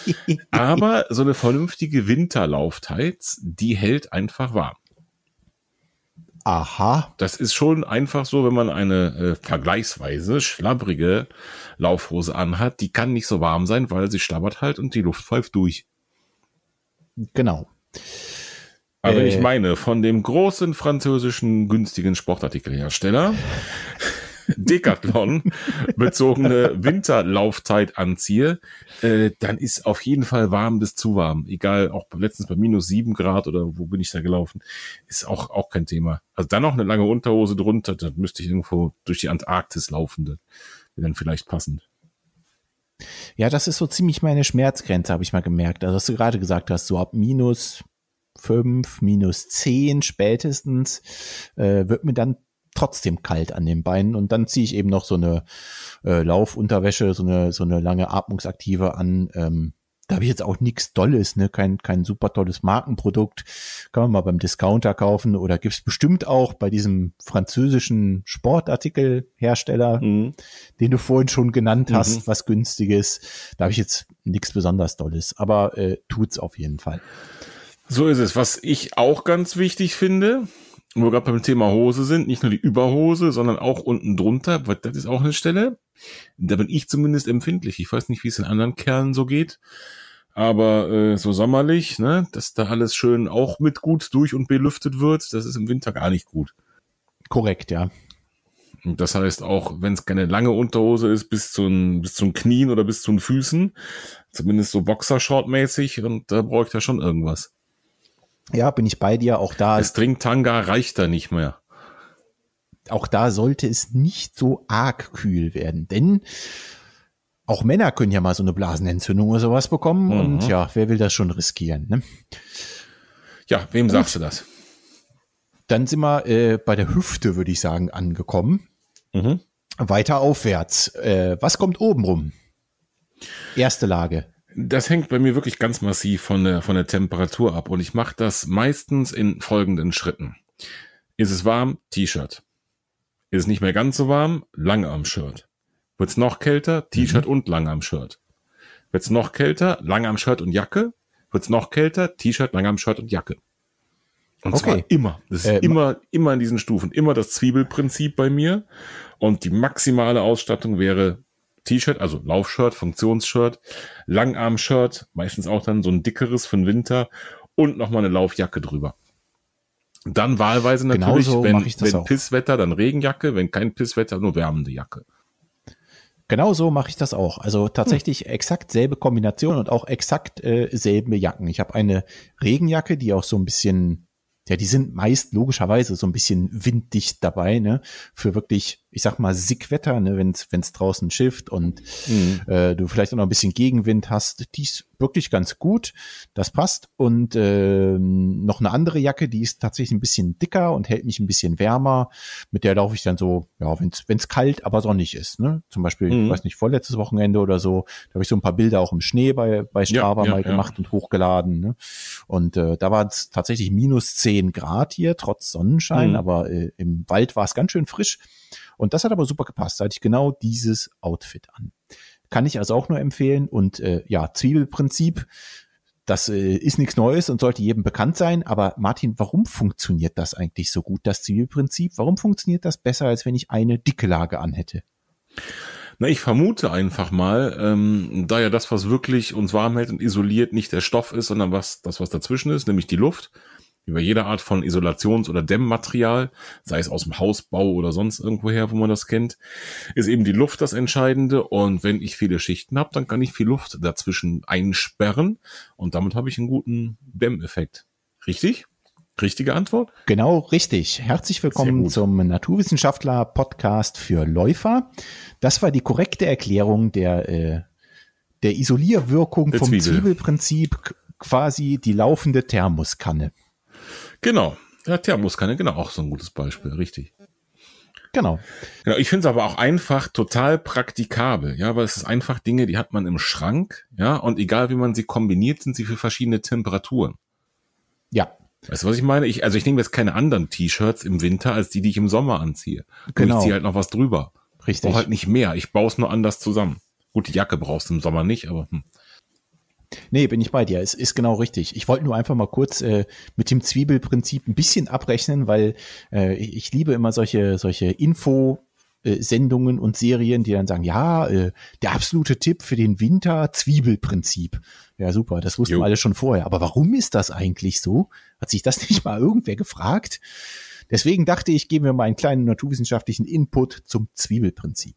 [LAUGHS] Aber so eine vernünftige Winterlauftights, die hält einfach warm. Aha. Das ist schon einfach so, wenn man eine äh, vergleichsweise schlabbrige Laufhose anhat. Die kann nicht so warm sein, weil sie schlabbert halt und die Luft pfeift durch. Genau. Aber äh, ich meine, von dem großen französischen günstigen Sportartikelhersteller [LAUGHS] Decathlon bezogene Winterlaufzeit anziehe, äh, dann ist auf jeden Fall warm bis zu warm. Egal, auch letztens bei minus sieben Grad oder wo bin ich da gelaufen, ist auch, auch kein Thema. Also dann noch eine lange Unterhose drunter, dann müsste ich irgendwo durch die Antarktis laufen. Das wäre dann vielleicht passend. Ja, das ist so ziemlich meine Schmerzgrenze, habe ich mal gemerkt. Also, was du gerade gesagt hast, so ab minus fünf, minus zehn spätestens, äh, wird mir dann trotzdem kalt an den Beinen und dann ziehe ich eben noch so eine äh, Laufunterwäsche, so eine so eine lange Atmungsaktive an. Ähm, da habe ich jetzt auch nichts Dolles, ne, kein kein super tolles Markenprodukt, kann man mal beim Discounter kaufen oder gibt's bestimmt auch bei diesem französischen Sportartikelhersteller, mhm. den du vorhin schon genannt hast, mhm. was günstiges. Da habe ich jetzt nichts besonders Dolles, aber äh, tut's auf jeden Fall. So ist es. Was ich auch ganz wichtig finde, wo wir gerade beim Thema Hose sind, nicht nur die Überhose, sondern auch unten drunter, weil das ist auch eine Stelle, da bin ich zumindest empfindlich. Ich weiß nicht, wie es in anderen Kerlen so geht, aber äh, so sommerlich, ne, dass da alles schön auch mit gut durch und belüftet wird, das ist im Winter gar nicht gut. Korrekt, ja. Und das heißt auch, wenn es keine lange Unterhose ist, bis zu den, bis zu den Knien oder bis zu den Füßen, zumindest so Boxershort-mäßig, und da brauche ich da schon irgendwas. Ja, bin ich bei dir. Auch da. String-Tanga reicht da nicht mehr. Auch da sollte es nicht so arg kühl werden, denn auch Männer können ja mal so eine Blasenentzündung oder sowas bekommen mhm. und ja, wer will das schon riskieren? Ne? Ja, wem Gut. sagst du das? Dann sind wir äh, bei der Hüfte, würde ich sagen, angekommen. Mhm. Weiter aufwärts. Äh, was kommt oben rum? Erste Lage. Das hängt bei mir wirklich ganz massiv von der, von der Temperatur ab und ich mache das meistens in folgenden Schritten. Ist es warm? T-Shirt. Ist es nicht mehr ganz so warm? Langarm-Shirt. Wird es noch kälter? T-Shirt mhm. und Langarm-Shirt. Wird es noch kälter? Langarm-Shirt und Jacke. Wird es noch kälter? T-Shirt, Langarm-Shirt und Jacke. Und okay. zwar immer. Das ist äh, immer, immer in diesen Stufen. Immer das Zwiebelprinzip bei mir. Und die maximale Ausstattung wäre T-Shirt, also Laufshirt, Funktionsshirt, Langarm-Shirt, meistens auch dann so ein dickeres für den Winter und nochmal eine Laufjacke drüber. Dann wahlweise natürlich, Genauso wenn, wenn Pisswetter, dann Regenjacke, wenn kein Pisswetter, nur wärmende Jacke. Genau so mache ich das auch. Also tatsächlich hm. exakt selbe Kombination und auch exakt äh, selbe Jacken. Ich habe eine Regenjacke, die auch so ein bisschen ja, die sind meist logischerweise so ein bisschen winddicht dabei, ne? Für wirklich, ich sag mal, Sickwetter, ne, wenn es draußen schifft und mhm. äh, du vielleicht auch noch ein bisschen Gegenwind hast, die ist wirklich ganz gut. Das passt. Und äh, noch eine andere Jacke, die ist tatsächlich ein bisschen dicker und hält mich ein bisschen wärmer. Mit der laufe ich dann so, ja, wenn es kalt, aber sonnig ist. Ne? Zum Beispiel, mhm. ich weiß nicht, vorletztes Wochenende oder so, da habe ich so ein paar Bilder auch im Schnee bei, bei Strava ja, ja, mal gemacht und hochgeladen. Ne? Und äh, da war es tatsächlich minus zehn Grad hier, trotz Sonnenschein, mhm. aber äh, im Wald war es ganz schön frisch. Und das hat aber super gepasst. Da hatte ich genau dieses Outfit an. Kann ich also auch nur empfehlen. Und äh, ja, Zwiebelprinzip, das äh, ist nichts Neues und sollte jedem bekannt sein. Aber Martin, warum funktioniert das eigentlich so gut, das Zwiebelprinzip? Warum funktioniert das besser, als wenn ich eine dicke Lage anhätte? Na, ich vermute einfach mal, ähm, da ja das, was wirklich uns warm hält und isoliert, nicht der Stoff ist, sondern was das, was dazwischen ist, nämlich die Luft, Wie bei jeder Art von Isolations- oder Dämmmaterial, sei es aus dem Hausbau oder sonst irgendwoher, wo man das kennt, ist eben die Luft das Entscheidende. Und wenn ich viele Schichten habe, dann kann ich viel Luft dazwischen einsperren und damit habe ich einen guten Dämmeffekt. Richtig? Richtige Antwort? Genau, richtig. Herzlich willkommen zum Naturwissenschaftler-Podcast für Läufer. Das war die korrekte Erklärung der, äh, der Isolierwirkung der vom Zwiebel. Zwiebelprinzip, quasi die laufende Thermoskanne. Genau. Ja, Thermoskanne, genau, auch so ein gutes Beispiel, richtig. Genau. Genau, ich finde es aber auch einfach total praktikabel, ja, weil es ist einfach Dinge, die hat man im Schrank, ja, und egal wie man sie kombiniert, sind sie für verschiedene Temperaturen. Ja. Weißt du, was ich meine? Ich, also ich nehme jetzt keine anderen T-Shirts im Winter als die, die ich im Sommer anziehe. Genau. ich ziehe halt noch was drüber. Richtig. Ich brauche halt nicht mehr. Ich baue es nur anders zusammen. Gut, die Jacke brauchst du im Sommer nicht, aber hm. Nee, bin ich bei dir. Es ist genau richtig. Ich wollte nur einfach mal kurz äh, mit dem Zwiebelprinzip ein bisschen abrechnen, weil äh, ich liebe immer solche, solche Info- Sendungen und Serien, die dann sagen, ja, äh, der absolute Tipp für den Winter, Zwiebelprinzip. Ja, super, das wussten jo. wir alle schon vorher. Aber warum ist das eigentlich so? Hat sich das [LAUGHS] nicht mal irgendwer gefragt? Deswegen dachte ich, geben wir mal einen kleinen naturwissenschaftlichen Input zum Zwiebelprinzip.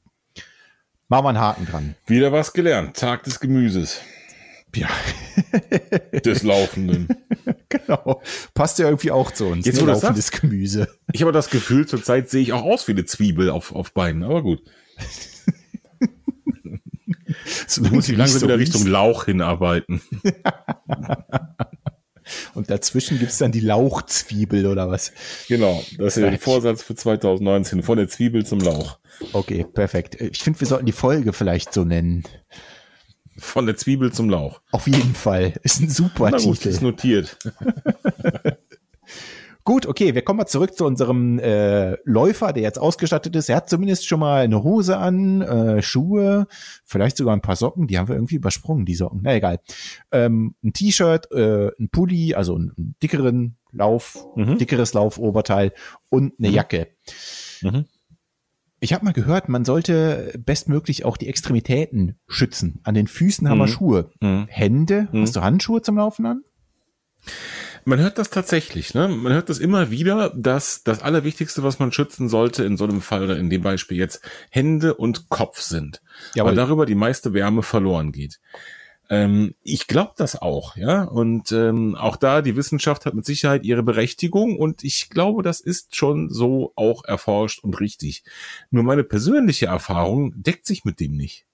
Machen wir einen Haken dran. Wieder was gelernt. Tag des Gemüses. Ja. [LAUGHS] des Laufenden. [LAUGHS] Genau. Passt ja irgendwie auch zu uns. Jetzt, ne? laufendes Gemüse. Ich habe das Gefühl, zurzeit sehe ich auch aus wie eine Zwiebel auf, auf Beinen, aber gut. [LAUGHS] so muss ich langsam so wieder Richtung Lauch hinarbeiten. Und dazwischen gibt's dann die Lauchzwiebel oder was? Genau, das ist der Vorsatz für 2019, von der Zwiebel zum Lauch. Okay, perfekt. Ich finde, wir sollten die Folge vielleicht so nennen. Von der Zwiebel zum Lauch. Auf jeden Fall. Ist ein super Na gut, Titel. Ist notiert. [LAUGHS] Gut, okay, wir kommen mal zurück zu unserem äh, Läufer, der jetzt ausgestattet ist. Er hat zumindest schon mal eine Hose an, äh, Schuhe, vielleicht sogar ein paar Socken. Die haben wir irgendwie übersprungen, die Socken. Na egal. Ähm, ein T-Shirt, äh, ein Pulli, also einen dickeren Lauf, mhm. dickeres Laufoberteil und eine mhm. Jacke. Mhm. Ich habe mal gehört, man sollte bestmöglich auch die Extremitäten schützen. An den Füßen haben wir mhm. Schuhe. Mhm. Hände, mhm. hast du Handschuhe zum Laufen an? Man hört das tatsächlich, ne? Man hört das immer wieder, dass das Allerwichtigste, was man schützen sollte, in so einem Fall oder in dem Beispiel jetzt Hände und Kopf sind. Ja, weil darüber die meiste Wärme verloren geht. Ähm, ich glaube das auch, ja. Und ähm, auch da, die Wissenschaft hat mit Sicherheit ihre Berechtigung und ich glaube, das ist schon so auch erforscht und richtig. Nur meine persönliche Erfahrung deckt sich mit dem nicht.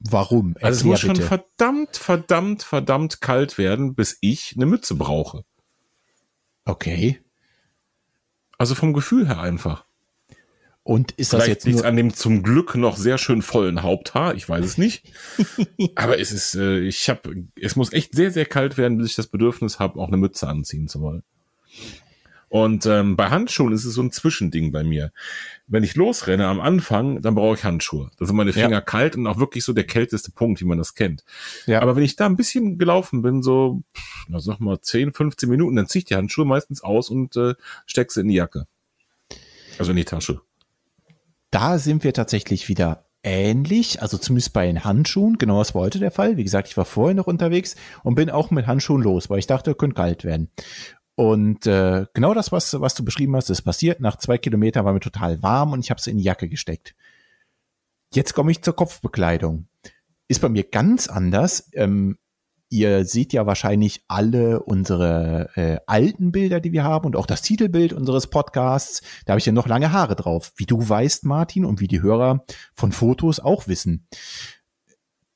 Warum? Erklär also es muss schon bitte. verdammt, verdammt, verdammt kalt werden, bis ich eine Mütze brauche. Okay. Also vom Gefühl her einfach. Und ist Vielleicht das jetzt nichts an dem zum Glück noch sehr schön vollen Haupthaar? Ich weiß es nicht. [LAUGHS] Aber es ist, äh, ich habe, es muss echt sehr, sehr kalt werden, bis ich das Bedürfnis habe, auch eine Mütze anziehen zu wollen. Und ähm, bei Handschuhen ist es so ein Zwischending bei mir. Wenn ich losrenne am Anfang, dann brauche ich Handschuhe. Da sind meine Finger ja. kalt und auch wirklich so der kälteste Punkt, wie man das kennt. Ja. Aber wenn ich da ein bisschen gelaufen bin, so, na sag mal 10, 15 Minuten, dann ziehe ich die Handschuhe meistens aus und äh, steck sie in die Jacke. Also in die Tasche. Da sind wir tatsächlich wieder ähnlich, also zumindest bei den Handschuhen, genau das war heute der Fall. Wie gesagt, ich war vorher noch unterwegs und bin auch mit Handschuhen los, weil ich dachte, könnte kalt werden. Und äh, genau das, was, was du beschrieben hast, ist passiert. Nach zwei Kilometern war mir total warm und ich habe sie in die Jacke gesteckt. Jetzt komme ich zur Kopfbekleidung. Ist bei mir ganz anders. Ähm, Ihr seht ja wahrscheinlich alle unsere äh, alten Bilder, die wir haben und auch das Titelbild unseres Podcasts. Da habe ich ja noch lange Haare drauf, wie du weißt, Martin, und wie die Hörer von Fotos auch wissen.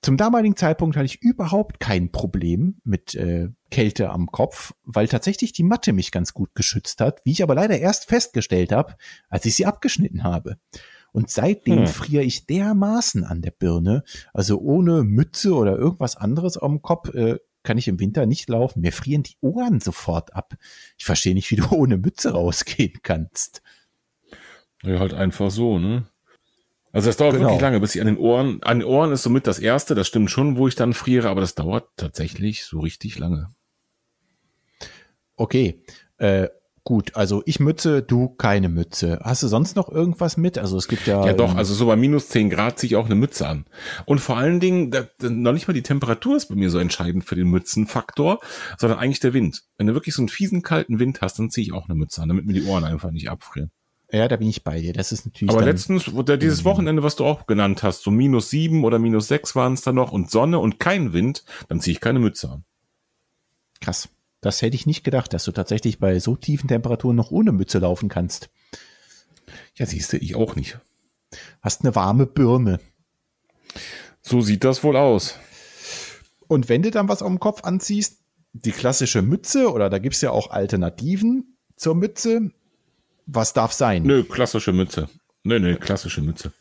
Zum damaligen Zeitpunkt hatte ich überhaupt kein Problem mit äh, Kälte am Kopf, weil tatsächlich die Matte mich ganz gut geschützt hat, wie ich aber leider erst festgestellt habe, als ich sie abgeschnitten habe. Und seitdem hm. friere ich dermaßen an der Birne. Also ohne Mütze oder irgendwas anderes am Kopf äh, kann ich im Winter nicht laufen. Mir frieren die Ohren sofort ab. Ich verstehe nicht, wie du [LAUGHS] ohne Mütze rausgehen kannst. Ja, halt einfach so, ne? Also das dauert genau. wirklich lange, bis ich an den Ohren, an den Ohren ist somit das erste, das stimmt schon, wo ich dann friere, aber das dauert tatsächlich so richtig lange. Okay. Äh, Gut, also ich Mütze, du keine Mütze. Hast du sonst noch irgendwas mit? Also es gibt ja. Ja doch, also so bei minus 10 Grad ziehe ich auch eine Mütze an. Und vor allen Dingen, da, noch nicht mal die Temperatur ist bei mir so entscheidend für den Mützenfaktor, sondern eigentlich der Wind. Wenn du wirklich so einen fiesen kalten Wind hast, dann ziehe ich auch eine Mütze an, damit mir die Ohren einfach nicht abfrieren. Ja, da bin ich bei dir. Das ist natürlich. Aber letztens, dieses. Wochenende, was du auch genannt hast, so minus sieben oder minus sechs waren es da noch und Sonne und kein Wind, dann ziehe ich keine Mütze an. Krass. Das hätte ich nicht gedacht, dass du tatsächlich bei so tiefen Temperaturen noch ohne Mütze laufen kannst. Ja, siehst du, ich auch nicht. Hast eine warme Birne. So sieht das wohl aus. Und wenn du dann was auf dem Kopf anziehst, die klassische Mütze oder da gibt es ja auch Alternativen zur Mütze. Was darf sein? Nö, klassische Mütze. Nö, nö, klassische Mütze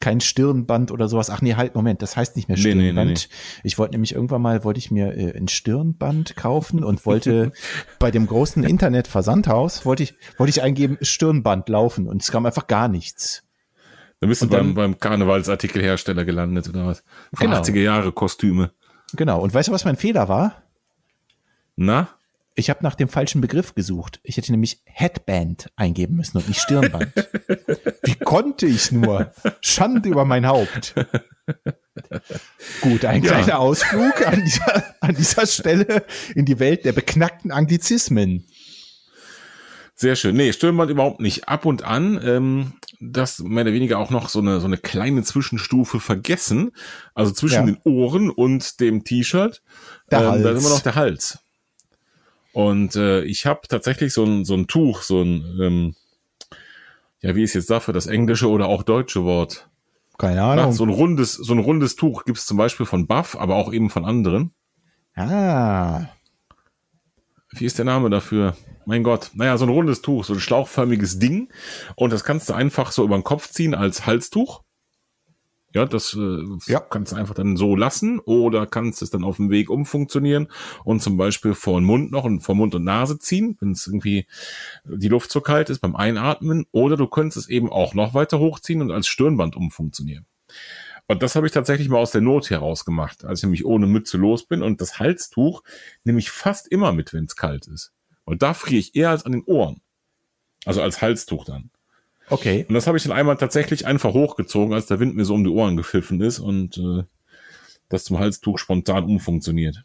kein Stirnband oder sowas. Ach nee, halt, Moment, das heißt nicht mehr Stirnband. Nee, nee, nee, ich wollte nämlich irgendwann mal, wollte ich mir äh, ein Stirnband kaufen und wollte [LAUGHS] bei dem großen Internetversandhaus, wollte ich, wollte ich eingeben Stirnband laufen und es kam einfach gar nichts. Da bist du beim, beim Karnevalsartikelhersteller gelandet oder was? Von genau. 80er Jahre Kostüme. Genau. Und weißt du, was mein Fehler war? Na? Ich habe nach dem falschen Begriff gesucht. Ich hätte nämlich Headband eingeben müssen und nicht Stirnband. Wie konnte ich nur? Schande über mein Haupt. Gut, ein ja. kleiner Ausflug an dieser, an dieser Stelle in die Welt der beknackten Anglizismen. Sehr schön. Nee, Stirnband überhaupt nicht. Ab und an, ähm, das mehr oder weniger auch noch so eine, so eine kleine Zwischenstufe vergessen. Also zwischen ja. den Ohren und dem T-Shirt. Ähm, da ist immer noch der Hals. Und äh, ich habe tatsächlich so ein, so ein Tuch, so ein, ähm, ja, wie ist jetzt dafür das englische oder auch deutsche Wort? Keine Ahnung. Na, so ein rundes, so ein rundes Tuch gibt's zum Beispiel von Buff, aber auch eben von anderen. Ah. Wie ist der Name dafür? Mein Gott. Naja, so ein rundes Tuch, so ein schlauchförmiges Ding. Und das kannst du einfach so über den Kopf ziehen als Halstuch. Ja, das äh, ja. kannst du einfach dann so lassen oder kannst es dann auf dem Weg umfunktionieren und zum Beispiel vor den Mund noch und vor Mund und Nase ziehen, wenn es irgendwie die Luft zu kalt ist beim Einatmen. Oder du könntest es eben auch noch weiter hochziehen und als Stirnband umfunktionieren. Und das habe ich tatsächlich mal aus der Not heraus gemacht, als ich nämlich ohne Mütze los bin und das Halstuch nehme ich fast immer mit, wenn es kalt ist. Und da friere ich eher als an den Ohren. Also als Halstuch dann. Okay. Und das habe ich dann einmal tatsächlich einfach hochgezogen, als der Wind mir so um die Ohren gepfiffen ist und äh, das zum Halstuch spontan umfunktioniert.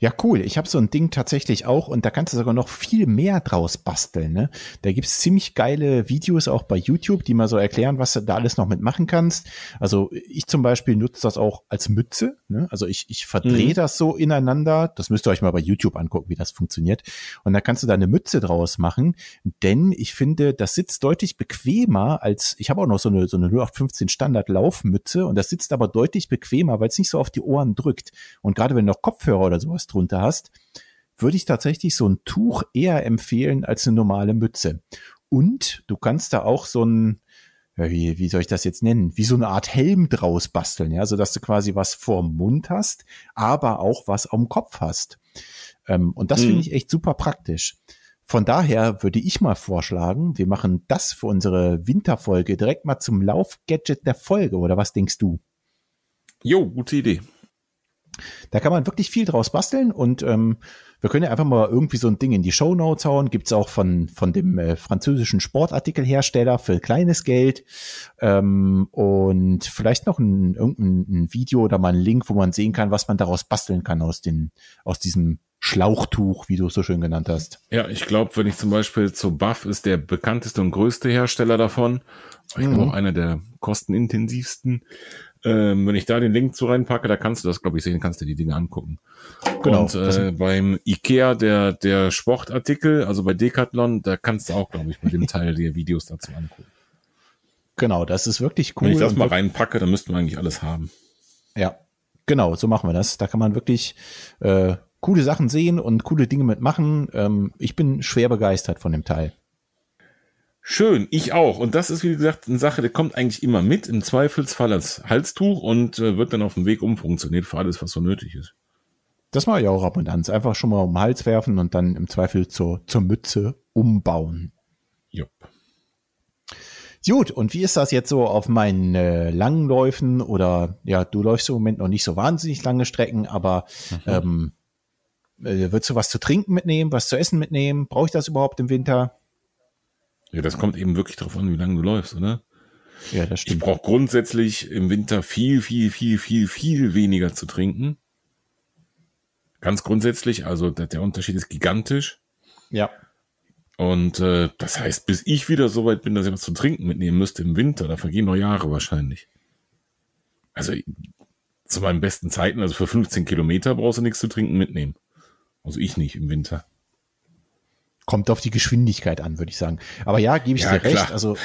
Ja, cool. Ich habe so ein Ding tatsächlich auch und da kannst du sogar noch viel mehr draus basteln. Ne? Da gibt's ziemlich geile Videos auch bei YouTube, die mal so erklären, was du da alles noch mitmachen kannst. Also ich zum Beispiel nutze das auch als Mütze. Ne? Also ich, ich verdrehe mhm. das so ineinander. Das müsst ihr euch mal bei YouTube angucken, wie das funktioniert. Und da kannst du da eine Mütze draus machen. Denn ich finde, das sitzt deutlich bequemer als, ich habe auch noch so eine, so eine 0815 Standard Laufmütze und das sitzt aber deutlich bequemer, weil es nicht so auf die Ohren drückt. Und gerade wenn du noch Kopfhörer oder sowas drunter hast, würde ich tatsächlich so ein Tuch eher empfehlen als eine normale Mütze. Und du kannst da auch so ein, wie, wie soll ich das jetzt nennen, wie so eine Art Helm draus basteln, ja, so dass du quasi was vorm Mund hast, aber auch was am Kopf hast. Ähm, und das mhm. finde ich echt super praktisch. Von daher würde ich mal vorschlagen, wir machen das für unsere Winterfolge direkt mal zum Laufgadget der Folge, oder was denkst du? Jo, gute Idee. Da kann man wirklich viel draus basteln und ähm, wir können ja einfach mal irgendwie so ein Ding in die Show Notes hauen. Gibt's auch von, von dem äh, französischen Sportartikelhersteller für kleines Geld. Ähm, und vielleicht noch ein, irgendein ein Video oder mal ein Link, wo man sehen kann, was man daraus basteln kann aus, den, aus diesem Schlauchtuch, wie du es so schön genannt hast. Ja, ich glaube, wenn ich zum Beispiel zu Buff ist der bekannteste und größte Hersteller davon. Ich glaube mhm. auch einer der kostenintensivsten. Ähm, wenn ich da den Link zu reinpacke, da kannst du das, glaube ich, sehen, kannst du die Dinge angucken. Genau. Und äh, beim Ikea, der, der Sportartikel, also bei Decathlon, da kannst du auch, glaube ich, mit dem [LAUGHS] Teil die Videos dazu angucken. Genau, das ist wirklich cool. Wenn ich das mal reinpacke, dann müssten wir eigentlich alles haben. Ja, genau, so machen wir das. Da kann man wirklich äh, coole Sachen sehen und coole Dinge mitmachen. Ähm, ich bin schwer begeistert von dem Teil. Schön, ich auch. Und das ist, wie gesagt, eine Sache, der kommt eigentlich immer mit, im Zweifelsfall als Halstuch und äh, wird dann auf dem Weg umfunktioniert für alles, was so nötig ist. Das mache ich auch ab und an. Einfach schon mal um den Hals werfen und dann im Zweifel zur, zur Mütze umbauen. Jupp. Gut, und wie ist das jetzt so auf meinen äh, langen Läufen oder ja, du läufst im Moment noch nicht so wahnsinnig lange Strecken, aber mhm. ähm, Äh, würdest du was zu trinken mitnehmen, was zu essen mitnehmen? Brauche ich das überhaupt im Winter? Ja, das kommt eben wirklich darauf an, wie lange du läufst, oder? Ja, das Ich stimmt. brauche grundsätzlich im Winter viel, viel, viel, viel, viel weniger zu trinken. Ganz grundsätzlich, also der, der Unterschied ist gigantisch. Ja. Und äh, das heißt, bis ich wieder so weit bin, dass ich was zu trinken mitnehmen müsste im Winter, da vergehen noch Jahre wahrscheinlich. Also zu meinen besten Zeiten, also für 15 Kilometer brauchst du nichts zu trinken mitnehmen. Also ich nicht im Winter. Kommt auf die Geschwindigkeit an, würde ich sagen. Aber ja, gebe ich Ja, dir recht. klar. Also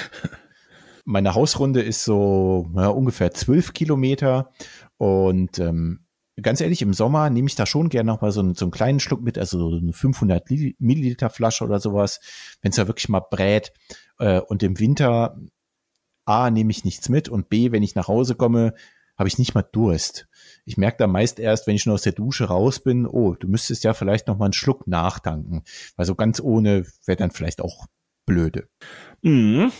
[LAUGHS] meine Hausrunde ist so ja, ungefähr zwölf Kilometer. Und ähm, ganz ehrlich, im Sommer nehme ich da schon gerne noch mal so einen, so einen kleinen Schluck mit, also so eine 500 Li- Milliliter Flasche oder sowas, wenn es da wirklich mal brät. Äh, und im Winter A, nehme ich nichts mit und B, wenn ich nach Hause komme, habe ich nicht mal Durst. Ich merke da meist erst, wenn ich schon aus der Dusche raus bin, oh, du müsstest ja vielleicht noch mal einen Schluck nachtanken. Weil so ganz ohne wäre dann vielleicht auch blöde. Mhm.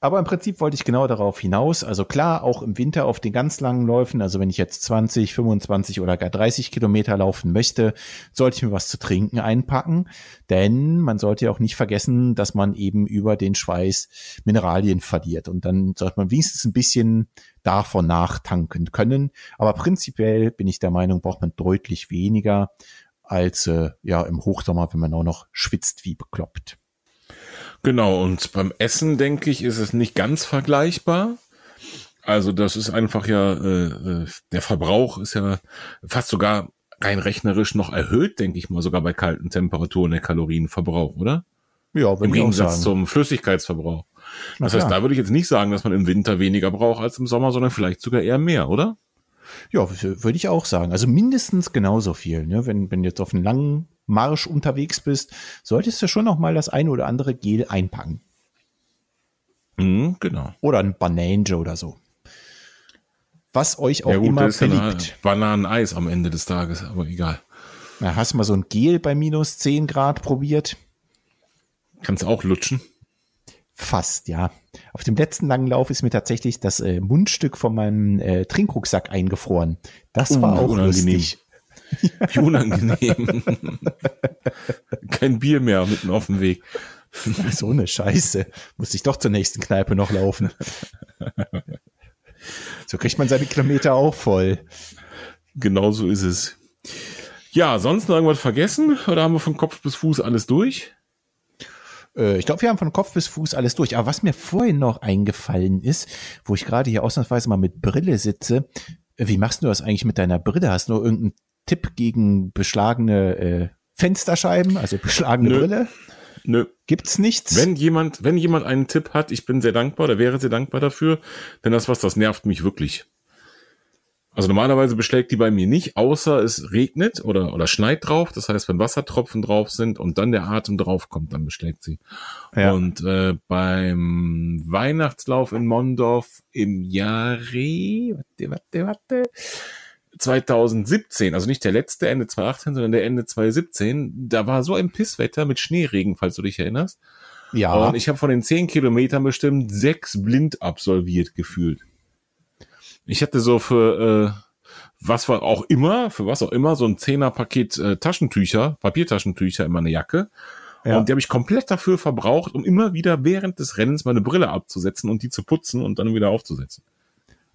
Aber im Prinzip wollte ich genau darauf hinaus. Also klar, auch im Winter auf den ganz langen Läufen, also wenn ich jetzt 20, 25 oder gar 30 Kilometer laufen möchte, sollte ich mir was zu trinken einpacken. Denn man sollte ja auch nicht vergessen, dass man eben über den Schweiß Mineralien verliert. Und dann sollte man wenigstens ein bisschen davon nachtanken können. Aber prinzipiell bin ich der Meinung, braucht man deutlich weniger als äh, ja im Hochsommer, wenn man auch noch schwitzt wie bekloppt. Genau, und beim Essen, denke ich, ist es nicht ganz vergleichbar. Also das ist einfach ja, äh, äh, der Verbrauch ist ja fast sogar rein rechnerisch noch erhöht, denke ich mal, sogar bei kalten Temperaturen der Kalorienverbrauch, oder? Ja, Im Gegensatz zum Flüssigkeitsverbrauch. Das heißt, da würde ich jetzt nicht sagen, dass man im Winter weniger braucht als im Sommer, sondern vielleicht sogar eher mehr, oder? Ja, würde ich auch sagen. Also mindestens genauso viel. Ne? Wenn, wenn jetzt auf einen langen Marsch unterwegs bist, solltest du schon noch mal das eine oder andere Gel einpacken. Mhm, genau. Oder ein Banange oder so. Was euch auch Ja gut, immer ist beliebt. Bananeneis am Ende des Tages, aber egal. Na, hast du mal so ein Gel bei minus 10 Grad probiert? Kannst auch lutschen. Fast, ja. Auf dem letzten langen Lauf ist mir tatsächlich das äh, Mundstück von meinem äh, Trinkrucksack eingefroren. Das war Uh, auch unangenehm. lustig. [LAUGHS] Wie unangenehm. [LAUGHS] Kein Bier mehr mitten auf dem Weg. [LAUGHS] So eine Scheiße. Muss ich doch zur nächsten Kneipe noch laufen. So kriegt man seine Kilometer auch voll. Genau so ist es. Ja, sonst noch irgendwas vergessen? Oder haben wir von Kopf bis Fuß alles durch? Äh, ich glaube, wir haben von Kopf bis Fuß alles durch. Aber was mir vorhin noch eingefallen ist, wo ich gerade hier ausnahmsweise mal mit Brille sitze, äh, wie machst du das eigentlich mit deiner Brille? Hast du irgendeinen Tipp gegen beschlagene äh, Fensterscheiben, also beschlagene Nö. Brille? Nö. Gibt's nichts? Wenn jemand, wenn jemand einen Tipp hat, ich bin sehr dankbar, oder wäre sehr dankbar dafür, denn das was, das nervt mich wirklich. Also normalerweise beschlägt die bei mir nicht, außer es regnet oder, oder schneit drauf. Das heißt, wenn Wassertropfen drauf sind und dann der Atem drauf kommt, dann beschlägt sie. Ja. Und äh, beim Weihnachtslauf in Mondorf im Jahre, warte, warte, warte, 2017, also nicht der letzte Ende 2018, sondern der Ende 2017, da war so ein Pisswetter mit Schneeregen, falls du dich erinnerst. ja, Und ich habe von den zehn Kilometern bestimmt sechs blind absolviert gefühlt. Ich hatte so für äh, was war auch immer, für was auch immer, so ein Zehnerpaket äh, Taschentücher, Papiertaschentücher in meine Jacke. Ja. Und die habe ich komplett dafür verbraucht, um immer wieder während des Rennens meine Brille abzusetzen und die zu putzen und dann wieder aufzusetzen.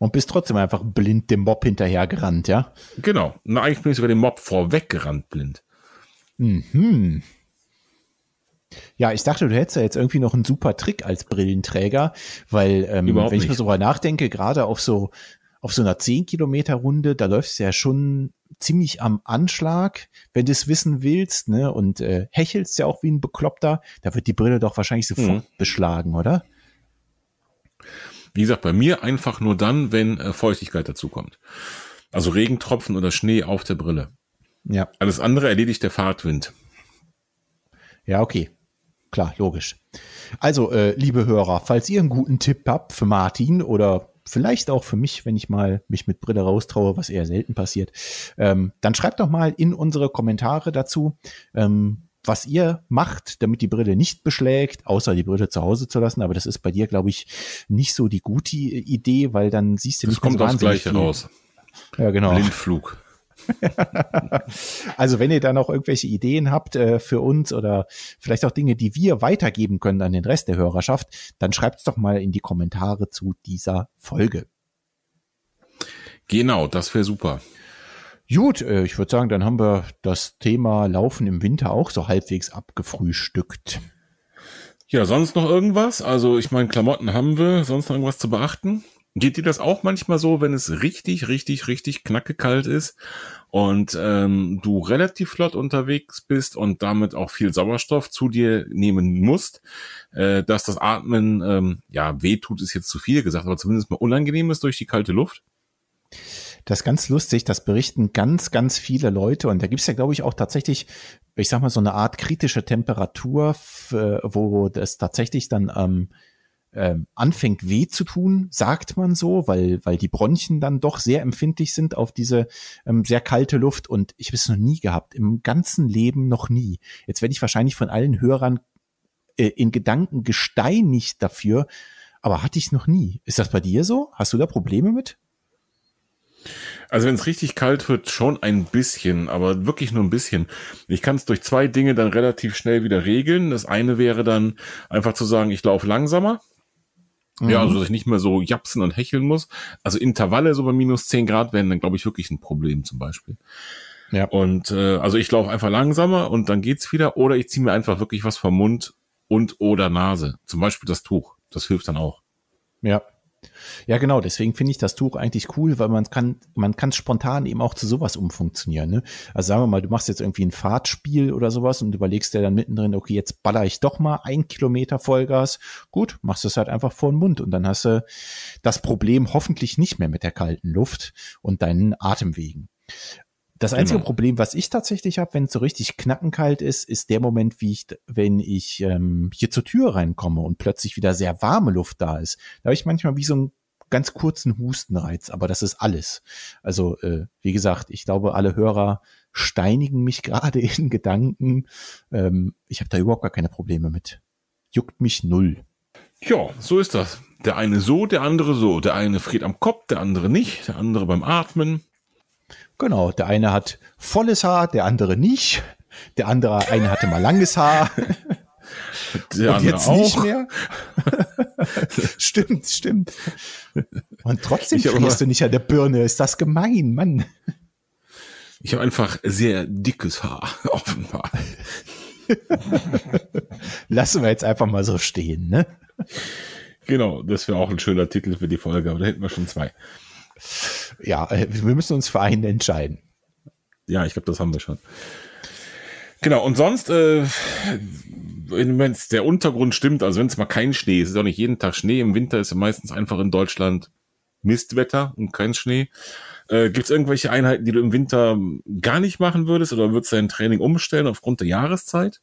Und bist trotzdem einfach blind dem Mob hinterhergerannt, ja? Genau. Und eigentlich bin ich sogar dem Mob vorweggerannt blind. Mhm. Ja, ich dachte, du hättest ja jetzt irgendwie noch einen super Trick als Brillenträger, weil ähm, Überhaupt wenn ich mir so mal nachdenke, gerade auf so auf so einer 10 Kilometer Runde, da läufst du ja schon ziemlich am Anschlag, wenn du es wissen willst, ne? Und äh, hechelst ja auch wie ein Bekloppter, da wird die Brille doch wahrscheinlich sofort Mhm. beschlagen, oder? Wie gesagt, bei mir einfach nur dann, wenn äh, Feuchtigkeit dazukommt. Also Regentropfen oder Schnee auf der Brille. Ja. Alles andere erledigt der Fahrtwind. Ja, okay. Klar, logisch. Also, äh, liebe Hörer, falls ihr einen guten Tipp habt für Martin oder vielleicht auch für mich, wenn ich mal mich mit Brille raustraue, was eher selten passiert, ähm, dann schreibt doch mal in unsere Kommentare dazu, ähm, was ihr macht, damit die Brille nicht beschlägt, außer die Brille zu Hause zu lassen. Aber das ist bei dir, glaube ich, nicht so die gute Idee, weil dann siehst du Das nicht kommt so wahnsinnig Gleiche viel. raus. Ja, genau. Blindflug. [LAUGHS] also wenn ihr da noch irgendwelche Ideen habt äh, für uns oder vielleicht auch Dinge, die wir weitergeben können an den Rest der Hörerschaft, dann schreibt es doch mal in die Kommentare zu dieser Folge. Genau, das wäre super. Gut, äh, ich würde sagen, dann haben wir das Thema Laufen im Winter auch so halbwegs abgefrühstückt. Ja, sonst noch irgendwas? Also ich meine, Klamotten haben wir, sonst noch irgendwas zu beachten? Geht dir das auch manchmal so, wenn es richtig, richtig, richtig knackekalt ist und ähm, du relativ flott unterwegs bist und damit auch viel Sauerstoff zu dir nehmen musst, äh, dass das Atmen, ähm, ja, weh tut, ist jetzt zu viel gesagt, aber zumindest mal unangenehm ist durch die kalte Luft? Das ist ganz lustig, das berichten ganz, ganz viele Leute und da gibt's ja, glaube ich, auch tatsächlich, ich sag mal, so eine Art kritische Temperatur, wo das tatsächlich dann ähm, ähm, anfängt weh zu tun, sagt man so, weil, weil die Bronchien dann doch sehr empfindlich sind auf diese ähm, sehr kalte Luft und ich habe es noch nie gehabt, im ganzen Leben noch nie. Jetzt werde ich wahrscheinlich von allen Hörern äh, in Gedanken gesteinigt dafür, aber hatte ich noch nie. Ist das bei dir so? Hast du da Probleme mit? Also wenn es richtig kalt wird, schon ein bisschen, aber wirklich nur ein bisschen. Ich kann es durch zwei Dinge dann relativ schnell wieder regeln. Das eine wäre dann einfach zu sagen, ich laufe langsamer. Mhm. Ja, also dass ich nicht mehr so japsen und hecheln muss. Also Intervalle so bei minus zehn Grad wären dann, glaube ich, wirklich ein Problem zum Beispiel. Ja. Und äh, also ich laufe einfach langsamer und dann geht's wieder. Oder ich ziehe mir einfach wirklich was vom Mund und oder Nase. Zum Beispiel das Tuch. Das hilft dann auch. Ja, ja, genau. Deswegen finde ich das Tuch eigentlich cool, weil man kann, man kann spontan eben auch zu sowas umfunktionieren. Ne? Also sagen wir mal, du machst jetzt irgendwie ein Fahrtspiel oder sowas und überlegst dir dann mittendrin, okay, jetzt baller ich doch mal ein Kilometer Vollgas. Gut, machst es halt einfach vor den Mund und dann hast du das Problem hoffentlich nicht mehr mit der kalten Luft und deinen Atemwegen. Das einzige genau. Problem, was ich tatsächlich habe, wenn es so richtig knackenkalt ist, ist der Moment, wie ich, wenn ich ähm, hier zur Tür reinkomme und plötzlich wieder sehr warme Luft da ist. Da habe ich manchmal wie so einen ganz kurzen Hustenreiz, aber das ist alles. Also, äh, wie gesagt, ich glaube, alle Hörer steinigen mich [LAUGHS] gerade in Gedanken. Ähm, ich habe da überhaupt gar keine Probleme mit. Juckt mich null. Ja, so ist das. Der eine so, der andere so. Der eine friert am Kopf, der andere nicht, der andere beim Atmen. Genau, der eine hat volles Haar, der andere nicht. Der andere, eine hatte mal langes Haar. [LAUGHS] Der und jetzt auch. nicht mehr. [LAUGHS] stimmt, stimmt. Und trotzdem frierst du nicht an der Birne. Ist das gemein, Mann. Ich habe einfach sehr dickes Haar, [LAUGHS] offenbar. Lassen wir jetzt einfach mal so stehen, ne? Genau, das wäre auch ein schöner Titel für die Folge, aber da hätten wir schon zwei ja, äh, wir müssen uns für einen entscheiden. Ja, ich glaube, das haben wir schon. Genau, und sonst, äh, wenn der Untergrund stimmt, also wenn es mal kein Schnee ist, ist auch nicht jeden Tag Schnee, im Winter ist meistens einfach in Deutschland Mistwetter und kein Schnee. Äh, Gibt es irgendwelche Einheiten, die du im Winter gar nicht machen würdest oder würdest du dein Training umstellen aufgrund der Jahreszeit?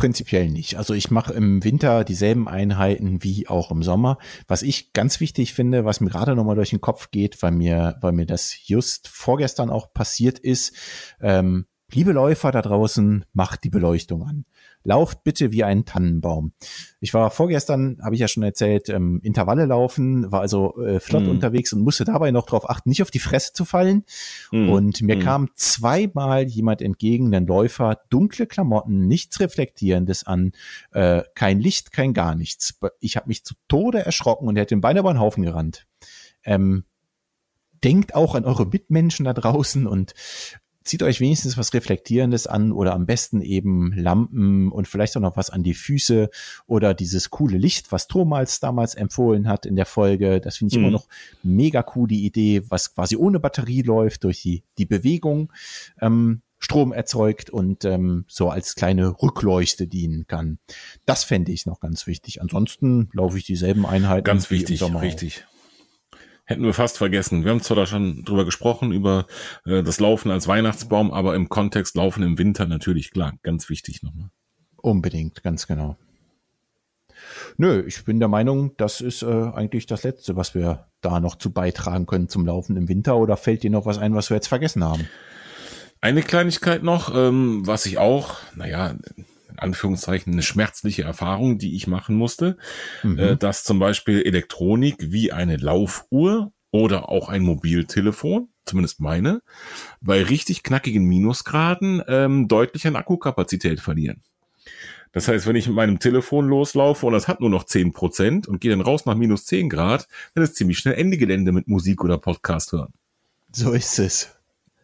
Prinzipiell nicht. Also ich mache im Winter dieselben Einheiten wie auch im Sommer. Was ich ganz wichtig finde, was mir gerade nochmal durch den Kopf geht, weil mir, weil mir das just vorgestern auch passiert ist, ähm, liebe Läufer da draußen, macht die Beleuchtung an lauft bitte wie ein Tannenbaum. Ich war vorgestern, habe ich ja schon erzählt, ähm, Intervalle laufen, war also äh, flott mm. unterwegs und musste dabei noch darauf achten, nicht auf die Fresse zu fallen. Mm. Und mir mm. kam zweimal jemand entgegen, ein Läufer, dunkle Klamotten, nichts Reflektierendes an, äh, kein Licht, kein gar nichts. Ich habe mich zu Tode erschrocken und er hat den Bein über den Haufen gerannt. Ähm, denkt auch an eure Mitmenschen da draußen und zieht euch wenigstens was Reflektierendes an oder am besten eben Lampen und vielleicht auch noch was an die Füße oder dieses coole Licht, was Thomas damals empfohlen hat in der Folge. Das finde ich mhm. immer noch mega cool, die Idee, was quasi ohne Batterie läuft, durch die, die Bewegung ähm, Strom erzeugt und ähm, so als kleine Rückleuchte dienen kann. Das fände ich noch ganz wichtig. Ansonsten laufe ich dieselben Einheiten. Ganz wichtig, richtig. Hätten wir fast vergessen. Wir haben zwar da schon drüber gesprochen, über äh, das Laufen als Weihnachtsbaum, aber im Kontext Laufen im Winter natürlich klar, ganz wichtig nochmal. Unbedingt, ganz genau. Nö, ich bin der Meinung, das ist äh, eigentlich das Letzte, was wir da noch zu beitragen können zum Laufen im Winter. Oder fällt dir noch was ein, was wir jetzt vergessen haben? Eine Kleinigkeit noch, ähm, was ich auch, naja, Anführungszeichen eine schmerzliche Erfahrung, die ich machen musste, mhm. äh, dass zum Beispiel Elektronik wie eine Laufuhr oder auch ein Mobiltelefon zumindest meine, bei richtig knackigen Minusgraden ähm, deutlich an Akkukapazität verlieren. Das heißt, wenn ich mit meinem Telefon loslaufe und das hat nur noch zehn Prozent und gehe dann raus nach minus zehn Grad, dann ist ziemlich schnell Ende Gelände mit Musik oder Podcast hören. So ist es.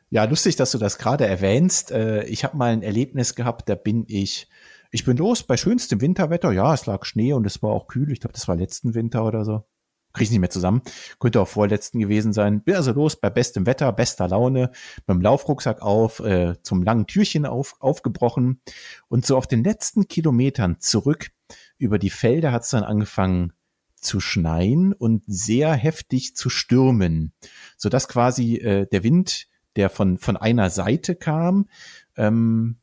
Ja, lustig, dass du das gerade erwähnst. Äh, ich habe mal ein Erlebnis gehabt, da bin ich, ich bin los bei schönstem Winterwetter. Ja, es lag Schnee und es war auch kühl. Ich glaube, das war letzten Winter oder so. Kriege ich nicht mehr zusammen. Könnte auch vorletzten gewesen sein. Bin also los bei bestem Wetter, bester Laune, beim Laufrucksack auf, äh, zum langen Türchen auf, aufgebrochen. Und so auf den letzten Kilometern zurück über die Felder hat es dann angefangen zu schneien und sehr heftig zu stürmen, sodass quasi äh, der Wind, der von, von einer Seite kam, ähm,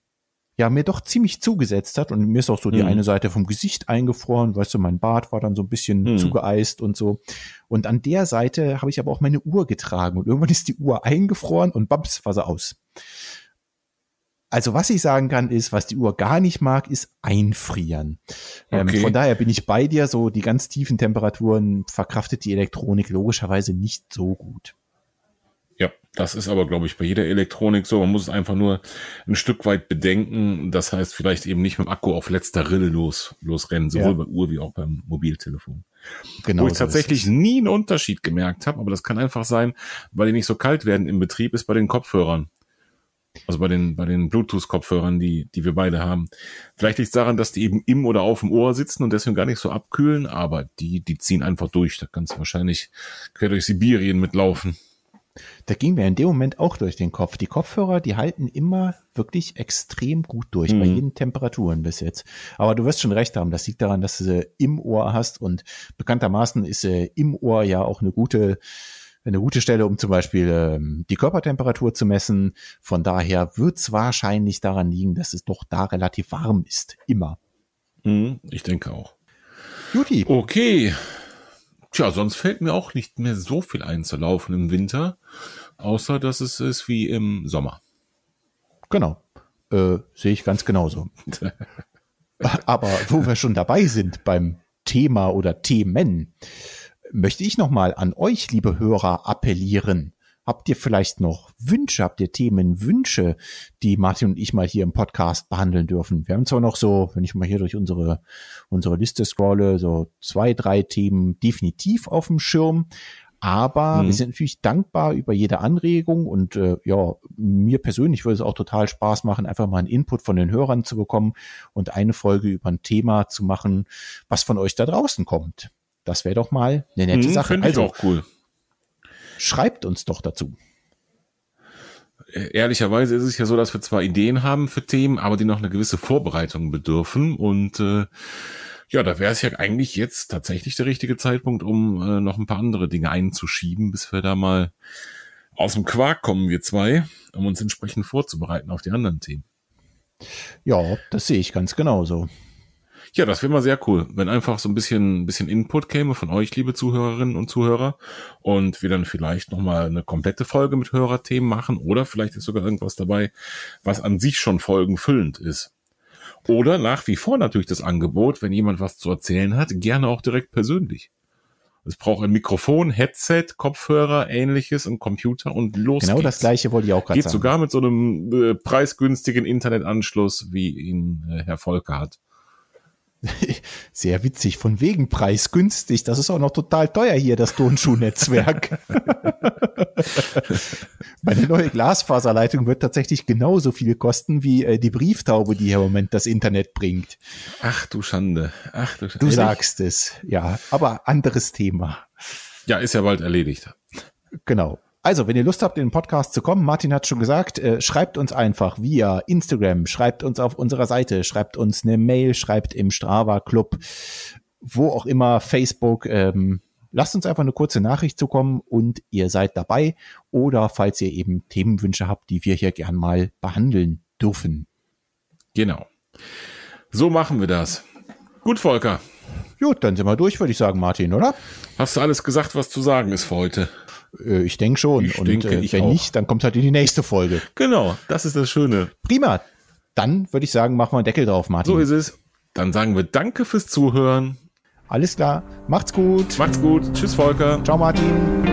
ja, mir doch ziemlich zugesetzt hat und mir ist auch so die mhm. eine Seite vom Gesicht eingefroren, weißt du, mein Bart war dann so ein bisschen mhm. zugeeist und so. Und an der Seite habe ich aber auch meine Uhr getragen und irgendwann ist die Uhr eingefroren und bams, war sie aus. Also was ich sagen kann, ist, was die Uhr gar nicht mag, ist einfrieren. Ähm, okay. Ähm, von daher bin ich bei dir, so die ganz tiefen Temperaturen verkraftet die Elektronik logischerweise nicht so gut. Das ist aber, glaube ich, bei jeder Elektronik so. Man muss es einfach nur ein Stück weit bedenken. Das heißt, vielleicht eben nicht mit dem Akku auf letzter Rille los, losrennen, sowohl ja. bei Uhr wie auch beim Mobiltelefon. Genau Wo ich so tatsächlich nie einen Unterschied gemerkt habe, aber das kann einfach sein, weil die nicht so kalt werden im Betrieb, ist bei den Kopfhörern. Also bei den, bei den Bluetooth-Kopfhörern, die, die wir beide haben. Vielleicht liegt es daran, dass die eben im oder auf dem Ohr sitzen und deswegen gar nicht so abkühlen, aber die, die ziehen einfach durch. Da kannst du wahrscheinlich quer durch Sibirien mitlaufen. Da ging mir in dem Moment auch durch den Kopf. Die Kopfhörer, die halten immer wirklich extrem gut durch, mhm. bei jeden Temperaturen bis jetzt. Aber du wirst schon recht haben, das liegt daran, dass du sie im Ohr hast und bekanntermaßen ist äh, im Ohr ja auch eine gute eine gute Stelle, um zum Beispiel ähm, die Körpertemperatur zu messen. Von daher wird es wahrscheinlich daran liegen, dass es doch da relativ warm ist. Immer. Mhm, ich denke auch. Juti. Okay. Tja, sonst fällt mir auch nicht mehr so viel einzulaufen im Winter, außer dass es ist wie im Sommer. Genau. Äh, Sehe ich ganz genauso. [LAUGHS] Aber wo wir schon dabei sind beim Thema oder Themen, möchte ich nochmal an euch, liebe Hörer, appellieren. Habt ihr vielleicht noch Wünsche, habt ihr Themenwünsche, die Martin und ich mal hier im Podcast behandeln dürfen? Wir haben zwar noch so, wenn ich mal hier durch unsere, unsere Liste scrolle, so zwei, drei Themen definitiv auf dem Schirm. Aber mhm. wir sind natürlich dankbar über jede Anregung und äh, ja, mir persönlich würde es auch total Spaß machen, einfach mal einen Input von den Hörern zu bekommen und eine Folge über ein Thema zu machen, was von euch da draußen kommt. Das wäre doch mal eine nette hm, Sache. Also auch cool. Schreibt uns doch dazu. Äh, ehrlicherweise ist es ja so, dass wir zwar Ideen haben für Themen, aber die noch eine gewisse Vorbereitung bedürfen. Und äh, ja, da wäre es ja eigentlich jetzt tatsächlich der richtige Zeitpunkt, um äh, noch ein paar andere Dinge einzuschieben, bis wir da mal aus dem Quark kommen, wir zwei, um uns entsprechend vorzubereiten auf die anderen Themen. Ja, das sehe ich ganz genauso. Ja, das wäre mal sehr cool, wenn einfach so ein bisschen, bisschen Input käme von euch, liebe Zuhörerinnen und Zuhörer, und wir dann vielleicht nochmal eine komplette Folge mit Hörerthemen machen oder vielleicht ist sogar irgendwas dabei, was an sich schon folgenfüllend ist. Oder nach wie vor natürlich das Angebot, wenn jemand was zu erzählen hat, gerne auch direkt persönlich. Es braucht ein Mikrofon, Headset, Kopfhörer, ähnliches, ein Computer und los Genau geht's. das gleiche wollte ich auch gerade sagen. Geht sogar mit so einem äh, preisgünstigen Internetanschluss, wie ihn äh, Herr Volker hat. [LAUGHS] Sehr witzig, von wegen preisgünstig. Das ist auch noch total teuer hier, das Tonschuhnetzwerk. [LAUGHS] Meine neue Glasfaserleitung wird tatsächlich genauso viel kosten wie äh, die Brieftaube, die hier im Moment das Internet bringt. Ach du Schande. Ach du Schande. Du sagst es, ja. Aber anderes Thema. Ja, ist ja bald erledigt. Genau. Also, wenn ihr Lust habt, in den Podcast zu kommen, Martin hat schon gesagt, äh, schreibt uns einfach via Instagram, schreibt uns auf unserer Seite, schreibt uns eine Mail, schreibt im Strava Club, wo auch immer, Facebook. Ähm, lasst uns einfach eine kurze Nachricht zukommen und ihr seid dabei. Oder falls ihr eben Themenwünsche habt, die wir hier gern mal behandeln dürfen. Genau. So machen wir das. Gut, Volker. Gut, dann sind wir durch, würde ich sagen, Martin, oder? Hast du alles gesagt, was zu sagen ist für heute? Äh, ich denke schon. Ich und denke, äh, wenn nicht, dann kommt halt in die nächste Folge. Genau, das ist das Schöne. Prima. Dann würde ich sagen, machen wir einen Deckel drauf, Martin. So ist es. Dann sagen wir Danke fürs Zuhören. Alles klar. Macht's gut. Macht's gut. Tschüss, Volker. Ciao, Martin.